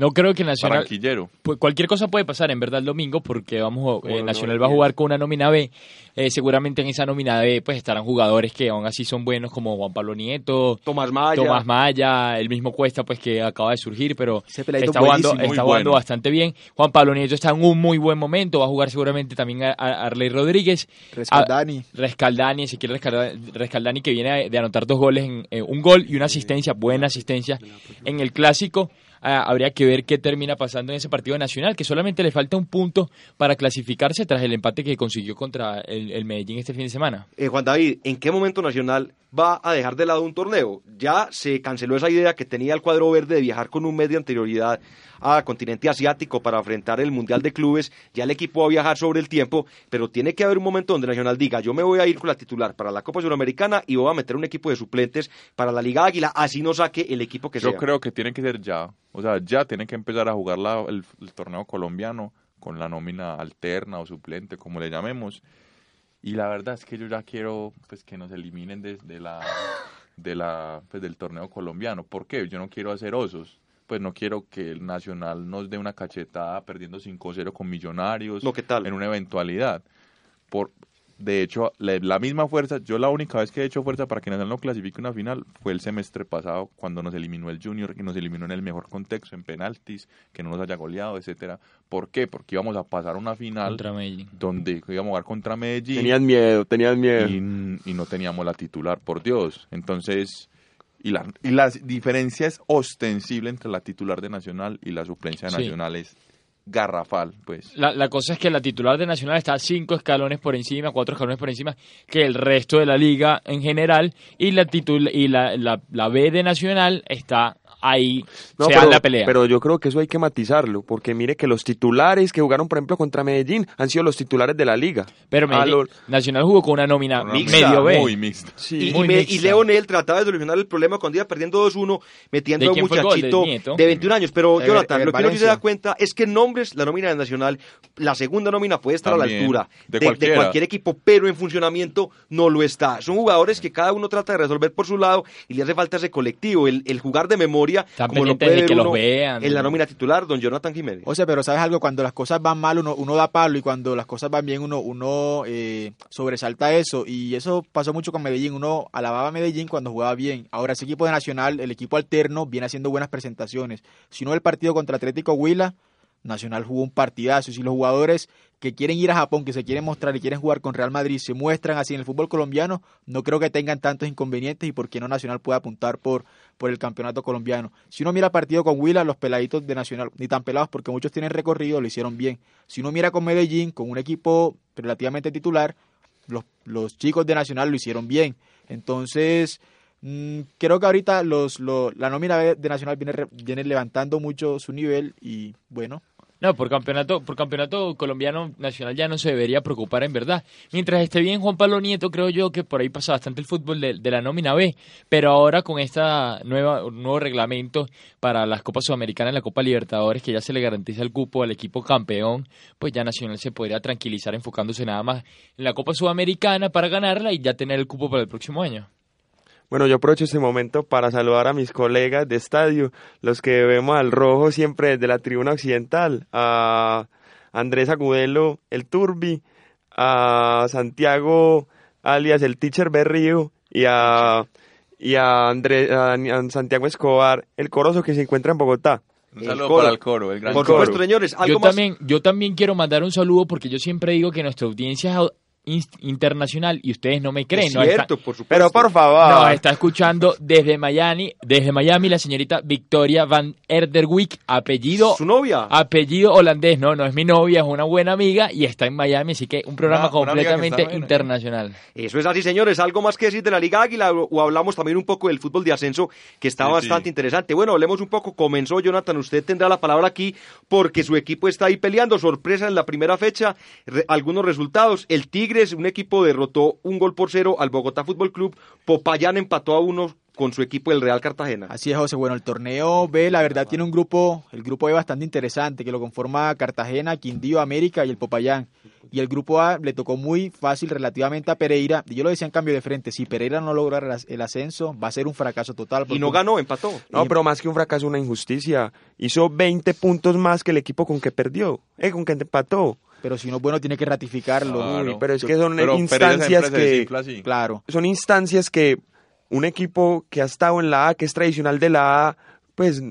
No creo que Nacional... Barranquillero. Pues cualquier cosa puede pasar en verdad el domingo porque vamos eh, Nacional no, va a jugar con una nómina B. Eh, seguramente en esa nómina B pues estarán jugadores que aún así son buenos como Juan Pablo Nieto, Tomás Maya. Tomás Maya, el mismo Cuesta pues que acaba de surgir, pero está jugando, está jugando bueno. bastante bien. Juan Pablo Nieto está en un muy buen momento, va a jugar seguramente también a, a Arley Rodríguez. Rescaldani. A- Rescaldani, Ezequiel Rescaldani, Rescaldani que viene de anotar dos goles, en, eh, un gol y una asistencia, buena asistencia en el clásico. Ah, habría que ver qué termina pasando en ese partido nacional, que solamente le falta un punto para clasificarse tras el empate que consiguió contra el, el Medellín este fin de semana. Eh, Juan David, ¿en qué momento Nacional va a dejar de lado un torneo? Ya se canceló esa idea que tenía el cuadro verde de viajar con un mes de anterioridad a continente asiático para enfrentar el Mundial de Clubes. Ya el equipo va a viajar sobre el tiempo, pero tiene que haber un momento donde Nacional diga, yo me voy a ir con la titular para la Copa Suramericana y voy a meter un equipo de suplentes para la Liga Águila, así no saque el equipo que Yo sea. creo que tiene que ser ya. O sea, ya tiene que empezar a jugar la- el, el torneo colombiano con la nómina alterna o suplente, como le llamemos. Y la verdad es que yo ya quiero pues que nos eliminen de, de la de la pues, del torneo colombiano. ¿Por qué? Yo no quiero hacer osos. Pues no quiero que el Nacional nos dé una cachetada perdiendo 5-0 con Millonarios No, ¿qué tal? en una eventualidad. Por de hecho, la, la misma fuerza, yo la única vez que he hecho fuerza para que Nacional no clasifique una final fue el semestre pasado cuando nos eliminó el Junior, que nos eliminó en el mejor contexto, en penaltis, que no nos haya goleado, etcétera. ¿Por qué? Porque íbamos a pasar una final Contra Medellín. donde íbamos a jugar contra Medellín Tenías miedo, tenías miedo. y, y no teníamos la titular, por Dios. Entonces, y la, y la diferencia es ostensible entre la titular de Nacional y la suplencia de Sí. Nacional es garrafal, pues. La, la cosa es que la titular de Nacional está cinco escalones por encima, cuatro escalones por encima que el resto de la liga en general y la titul y la, la, la B de Nacional está ahí, No, se da pero, la pelea. pero yo creo que eso hay que matizarlo, porque mire que los titulares que jugaron, por ejemplo, contra Medellín han sido los titulares de la liga. Pero Medellín- lo- Nacional jugó con una nómina Una mixta, medio B. Muy mixta. Sí. Y, Muy y me- mixta. y Leonel trataba de solucionar el problema cuando iba perdiendo 2-1, metiendo ¿De a un muchachito de 21 años. Pero, Jonathan, lo que sí se da cuenta es que en nombres, la nómina de Nacional, la segunda nómina puede estar a la altura de de, cualquier equipo, pero en funcionamiento no lo está. Son jugadores que cada uno trata de resolver por su lado y le hace falta ese colectivo, el, el jugar de memoria, Están como lo puede de que los vean. en la nómina titular, don Jonathan Jiménez. O sea, pero sabes algo, cuando las cosas van mal uno, uno da palo y cuando las cosas van bien uno, uno eh, sobresalta eso. Y eso pasó mucho con Medellín. Uno alababa a Medellín cuando jugaba bien. Ahora ese equipo de Nacional, el equipo alterno, viene haciendo buenas presentaciones. Si no el partido contra Atlético Huila, Nacional jugó un partidazo. Si los jugadores que quieren ir a Japón, que se quieren mostrar y quieren jugar con Real Madrid, se muestran así en el fútbol colombiano, no creo que tengan tantos inconvenientes y por qué no Nacional puede apuntar por, por el campeonato colombiano. Si uno mira el partido con Huila, los peladitos de Nacional, ni tan pelados porque muchos tienen recorrido, lo hicieron bien. Si uno mira con Medellín, con un equipo relativamente titular, los, los chicos de Nacional lo hicieron bien. Entonces, mm, creo que ahorita los, lo- la nómina de Nacional viene, viene levantando mucho su nivel y bueno, No, por campeonato, por campeonato colombiano nacional ya no se debería preocupar en verdad. Mientras esté bien Juan Pablo Nieto, creo yo que por ahí pasa bastante el fútbol de, de la nómina B. Pero ahora con nueva nuevo reglamento para las Copas Sudamericanas y la Copa Libertadores, que ya se le garantiza el cupo al equipo campeón, pues ya Nacional se podría tranquilizar enfocándose nada más en la Copa Sudamericana para ganarla y ya tener el cupo para el próximo año. Bueno, yo aprovecho este momento para saludar a mis colegas de estadio, los que vemos al rojo siempre desde la tribuna occidental, a Andrés Agudelo, el Turbi, a Santiago alias el Teacher Berrío y a, y a, Andrés, a, a Santiago Escobar, el Corozo que se encuentra en Bogotá. Un El saludo coro. para el coro, el gran Por coro. supuesto, señores, algo Yo más. también, yo también quiero mandar un saludo porque yo siempre digo que nuestra audiencia es internacional y ustedes no me creen. Es ¿no? Está- cierto, por supuesto. Pero por favor. Nos está escuchando desde Miami, desde Miami la señorita Victoria Van Erderwijk, apellido Su novia. apellido holandés, no, no es mi novia, es una buena amiga y está en Miami, así que un programa Una- completamente internacional. Eso es así, señores. Algo más que decir de la Liga Águila o hablamos también un poco del fútbol de ascenso que está Sí, bastante sí. interesante. Bueno, hablemos un poco. Comenzó Jonathan, usted tendrá la palabra aquí porque su equipo está ahí peleando. Sorpresa en la primera fecha. Re- algunos resultados. El Tigres, un equipo derrotó un gol por cero al Bogotá Fútbol Club. Popayán empató a uno con su equipo el Real Cartagena. Así es, José. Bueno, el torneo B, la verdad, tiene un grupo, el grupo B bastante interesante, que lo conforma Cartagena, Quindío, América y el Popayán. Y el grupo A le tocó muy fácil relativamente a Pereira. Y yo lo decía en cambio de frente, si Pereira no logra el as- el ascenso, va a ser un fracaso total. Y no ganó, empató. No, pero más que un fracaso, una injusticia. Hizo 20 puntos más que el equipo con que perdió, eh, con que empató. Pero si no es bueno, tiene que ratificarlo. Claro. Uy, pero es que son Pero instancias que... Claro. son instancias que un equipo que ha estado en la A, que es tradicional de la A, pues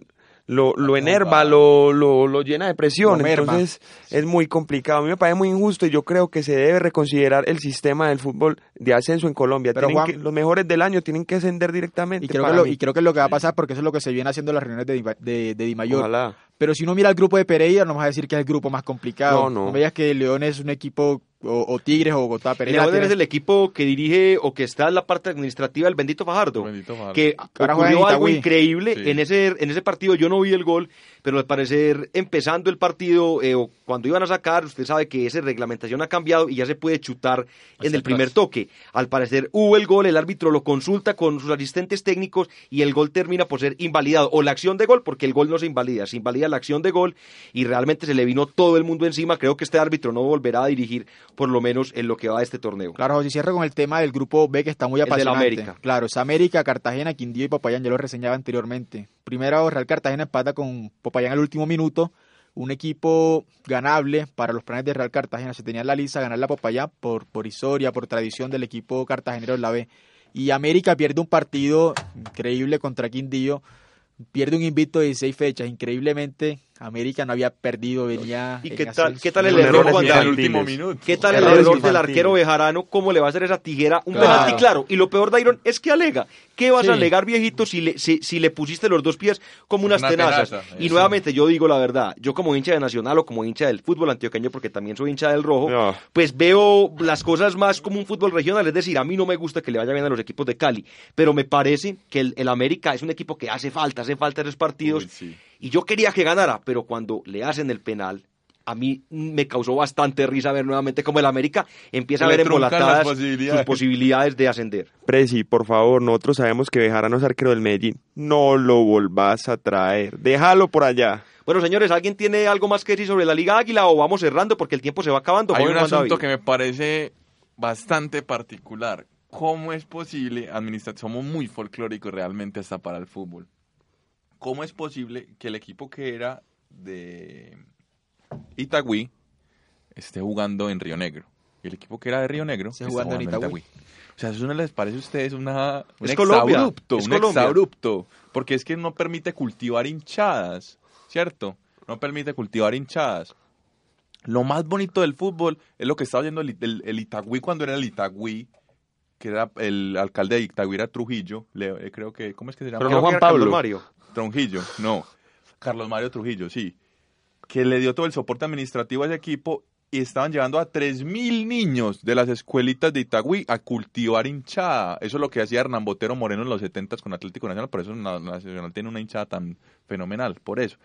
lo, lo enerva, lo, lo, lo llena de presión. Entonces es muy complicado. A mí me parece muy injusto y yo creo que se debe reconsiderar el sistema del fútbol de ascenso en Colombia. Pero, Tienen Juan- que- los mejores del año tienen que ascender directamente. Y creo, para que lo, y creo que es lo que va a pasar porque eso es lo que se viene haciendo en las reuniones de, de, de Di Mayor. Ojalá. Pero si uno mira el grupo de Pereira, no vamos a decir que es el grupo más complicado. No, no. No veas que León es un equipo, o, o Tigres o Bogotá. El Pereira León es el equipo que dirige o que está en la parte administrativa del bendito Fajardo. Bendito Fajardo. que Ahora ocurrió algo increíble Sí. en ese en ese partido yo no vi el gol pero al parecer empezando el partido eh, o cuando iban a sacar usted sabe que esa reglamentación ha cambiado y ya se puede chutar en el primer atrás. toque al parecer hubo el gol el árbitro lo consulta con sus asistentes técnicos y el gol termina por ser invalidado o la acción de gol porque el gol no se invalida se invalida la acción de gol y realmente se le vino todo el mundo encima creo que este árbitro no volverá a dirigir por lo menos en lo que va de este torneo Claro, José, cierro con el tema del grupo B que está muy El de la apasionante. América. Claro, es América, Cartagena, Quindío y Popayán, ya lo reseñaba anteriormente. Primero, Real Cartagena empata con Popayán al último minuto, un equipo ganable para los planes de Real Cartagena. Se tenía en la lista ganar la Popayá por, por historia, por tradición del equipo cartagenero en la B. Y América pierde un partido increíble contra Quindío, pierde un invicto de 16 fechas. Increíblemente, América no había perdido, venía. ¿Y en qué tal, qué tal el error último minuto. ¿Qué tal el error del arquero Bejarano? ¿Cómo le va a hacer esa tijera? Un Claro. penalti claro. Y lo peor, Dairon, es que alega. ¿Qué vas a alegar, viejito, si le, si, si le pusiste los dos pies como unas Una tenazas? tenaza, y nuevamente, yo digo la verdad. Yo como hincha de Nacional o como hincha del fútbol antioqueño, porque también soy hincha del rojo, No. pues veo las cosas más como un fútbol regional. Es decir, a mí no me gusta que le vaya bien a los equipos de Cali. Pero me parece que el, el América es un equipo que hace falta, hace falta esos partidos. Uy, sí. Y yo quería que ganara, pero cuando le hacen el penal, a mí me causó bastante risa ver nuevamente cómo el América empieza a ver embolatadas las sus posibilidades. posibilidades de ascender. Presi, por favor, nosotros sabemos que Bejarano es arquero del Medellín. No lo volvás a traer. Déjalo por allá. Bueno, señores, ¿alguien tiene algo más que decir sobre la Liga Águila o vamos cerrando porque el tiempo se va acabando? Hay un asunto David. que me parece bastante particular. ¿Cómo es posible, administrar, somos muy folclóricos realmente hasta para el fútbol? ¿Cómo es posible que el equipo que era de Itagüí esté jugando en Río Negro? Y el equipo que era de Río Negro Esté esté jugando en Itagüí. O sea, ¿eso no les parece a ustedes una, un Es exabrupto? es un Colombia. exabrupto. Porque es que no permite cultivar hinchadas, ¿cierto? No permite cultivar hinchadas. Lo más bonito del fútbol es lo que estaba el, el- el Itagüí cuando era el Itagüí, que era el alcalde de Itagüí era Trujillo, le- eh, creo que, ¿cómo es que se llama? Pero no Juan era Carlos Pablo. Mario. Trujillo, no. Carlos Mario Trujillo, sí. Que le dio todo el soporte administrativo a ese equipo y estaban llevando a 3.000 niños de las escuelitas de Itagüí a cultivar hinchada. Eso es lo que hacía Hernán Botero Moreno en los 70 con Atlético Nacional, por eso Na- Nacional tiene una hinchada tan fenomenal, por eso.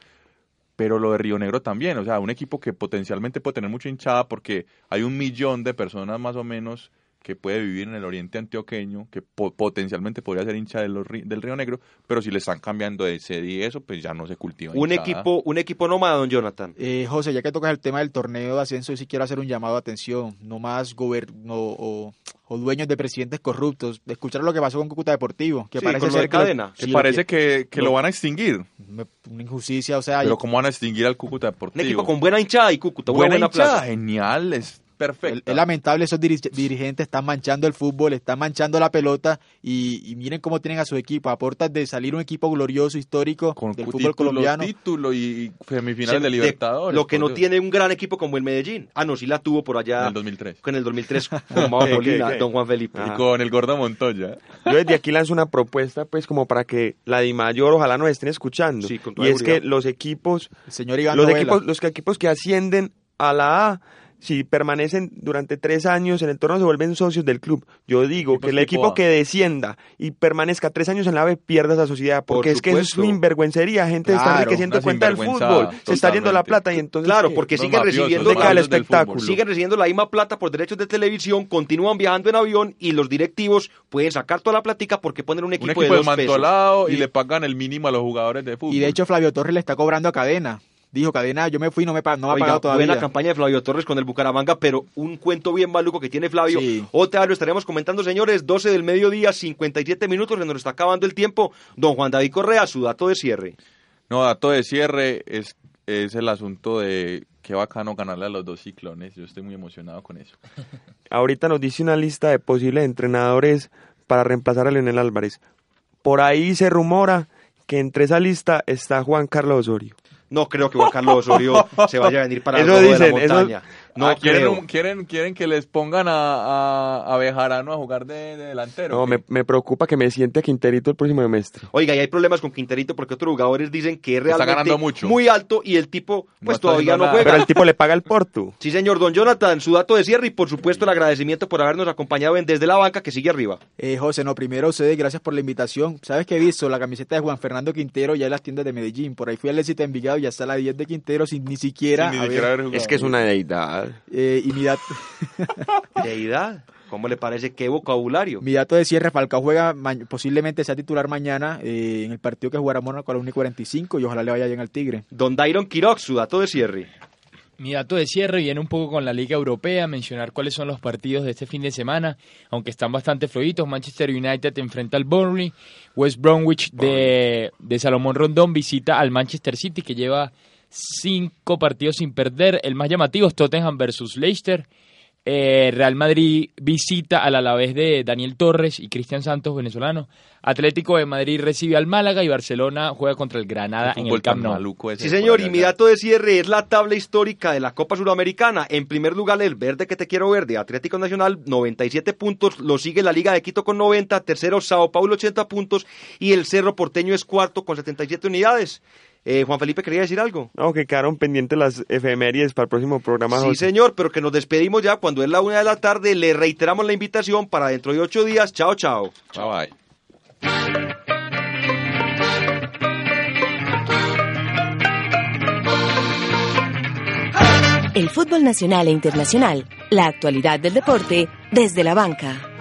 Pero lo de Río Negro también, o sea, un equipo que potencialmente puede tener mucha hinchada porque hay un millón de personas más o menos que puede vivir en el oriente antioqueño, que po- potencialmente podría ser hincha de los ri- del Río Negro, pero si le están cambiando de sede y eso, pues ya no se cultiva Un hinchada. equipo, un equipo nómada, don Jonathan. Eh, José, ya que tocas el tema del torneo de ascenso, yo sí quiero hacer un llamado de atención. No más gobierno o, o dueños de presidentes corruptos. De escuchar lo que pasó con Cúcuta Deportivo, que Sí, parece ser de que lo- Cadena. sí, Que lo parece que, que lo- lo van a extinguir. una injusticia, o sea, Pero y- ¿cómo van a extinguir al Cúcuta Un Deportivo? equipo con buena hinchada y Cúcuta, buena buena hinchada, plaza. genial, es, perfecto. es lamentable esos diri- dirigentes están manchando el fútbol, están manchando la pelota y, y miren cómo tienen a su equipo, a portas de salir un equipo glorioso, histórico con del fútbol título, colombiano. título y semifinales Se- de Libertadores. Lo que no Dios. tiene un gran equipo como el Medellín. Ah, no, sí la tuvo por allá En el 2003. en el 2003 con Mao ¿Qué, Molina, don Juan Felipe. Y con el gordo Montoya. Yo desde aquí lanzo una propuesta, pues, como para que la Di Mayor ojalá nos estén escuchando. Sí, con toda y es que los equipos, El señor Iván los Novela. equipos, los equipos que ascienden a la A, si permanecen durante tres años en el torneo, se vuelven socios del club. Yo digo que el tipo equipo A. que descienda y permanezca tres años en la B pierda esa sociedad, porque Por es que eso es una invergüencería. Gente está enriqueciendo cuenta del fútbol, se está yendo la plata y entonces. Claro, ¿qué? porque siguen recibiendo ¿Dónde queda el espectáculo? siguen recibiendo la misma plata por derechos de televisión, continúan viajando en avión y los directivos pueden sacar toda la plática porque ponen un equipo, Un equipo de dos pesos. desmantolado y, Y- le pagan el mínimo a los jugadores de fútbol. Y de hecho Flavio Torres le está cobrando a Cadena. Dijo Cadena, yo me fui, no me, no me ha pagado todavía. buena campaña de Flavio Torres con el Bucaramanga, pero un cuento bien maluco que tiene Flavio. Sí. Otra lo estaremos comentando, señores. 12 del mediodía, 57 minutos, se nos está acabando el tiempo. Don Juan David Correa, su dato de cierre. No, dato de cierre es, es el asunto de qué bacano ganarle a los dos ciclones. Yo estoy muy emocionado con eso. Ahorita nos dice una lista de posibles entrenadores para reemplazar a Leonel Álvarez. Por ahí se rumora que entre esa lista está Juan Carlos Osorio. No creo que Juan Carlos Osorio se vaya a venir para Eso rojo de dicen, la eso- montaña. No Ah, ¿quieren, un- quieren, quieren que les pongan a, a, a Bejarano a jugar de, de delantero. No, me, me preocupa que me siente a Quinterito el próximo semestre. Oiga, y hay problemas con Quinterito porque otros jugadores dicen que es Está realmente ganando mucho. muy alto y el tipo pues está todavía no nada. juega. Pero el tipo le paga el porto. Sí, señor Don Jonathan, su dato de cierre y por supuesto el agradecimiento por habernos acompañado en Desde la Banca que sigue arriba. Eh, José, no, primero ustedes, gracias por la invitación. ¿Sabes qué he visto? La camiseta de Juan Fernando Quintero ya en las tiendas de Medellín. Por ahí fui al éxito de Envigado y ya está la 10 de Quintero sin ni siquiera, Sin ni siquiera haber jugado. Es que es una deidad. Eh, y mi, dat- Deidad, ¿cómo le parece qué vocabulario? mi dato de cierre, Falcao juega, posiblemente sea titular mañana eh, en el partido que jugará Mónaco a la 1 y 45 y ojalá le vaya bien al Tigre. Don Dairon Quirox, su dato de cierre. Mi dato de cierre viene un poco con la Liga Europea, mencionar cuáles son los partidos de este fin de semana, aunque están bastante flojitos. Manchester United enfrenta al Burnley, West Bromwich de, de Salomón Rondón visita al Manchester City que lleva cinco partidos sin perder. El más llamativo es Tottenham versus Leicester. Eh, Real Madrid visita al Alavés de Daniel Torres y Cristian Santos, venezolano. Atlético de Madrid recibe al Málaga y Barcelona juega contra el Granada en el Camp Nou. Sí, señor, y mi dato de cierre es la tabla histórica de la Copa Sudamericana. En primer lugar, el verde que te quiero ver de Atlético Nacional, 97 puntos. Lo sigue la Liga de Quito con 90. Tercero, Sao Paulo, 80 puntos. Y el Cerro Porteño es cuarto con 77 unidades. Eh, Juan Felipe, ¿quería decir algo? No, que quedaron pendientes las efemérides para el próximo programa. Sí, José. señor, pero que nos despedimos ya cuando es la una de la tarde. Le reiteramos la invitación para dentro de ocho días. Chao, chao. Bye bye. El fútbol nacional e internacional, la actualidad del deporte desde la banca.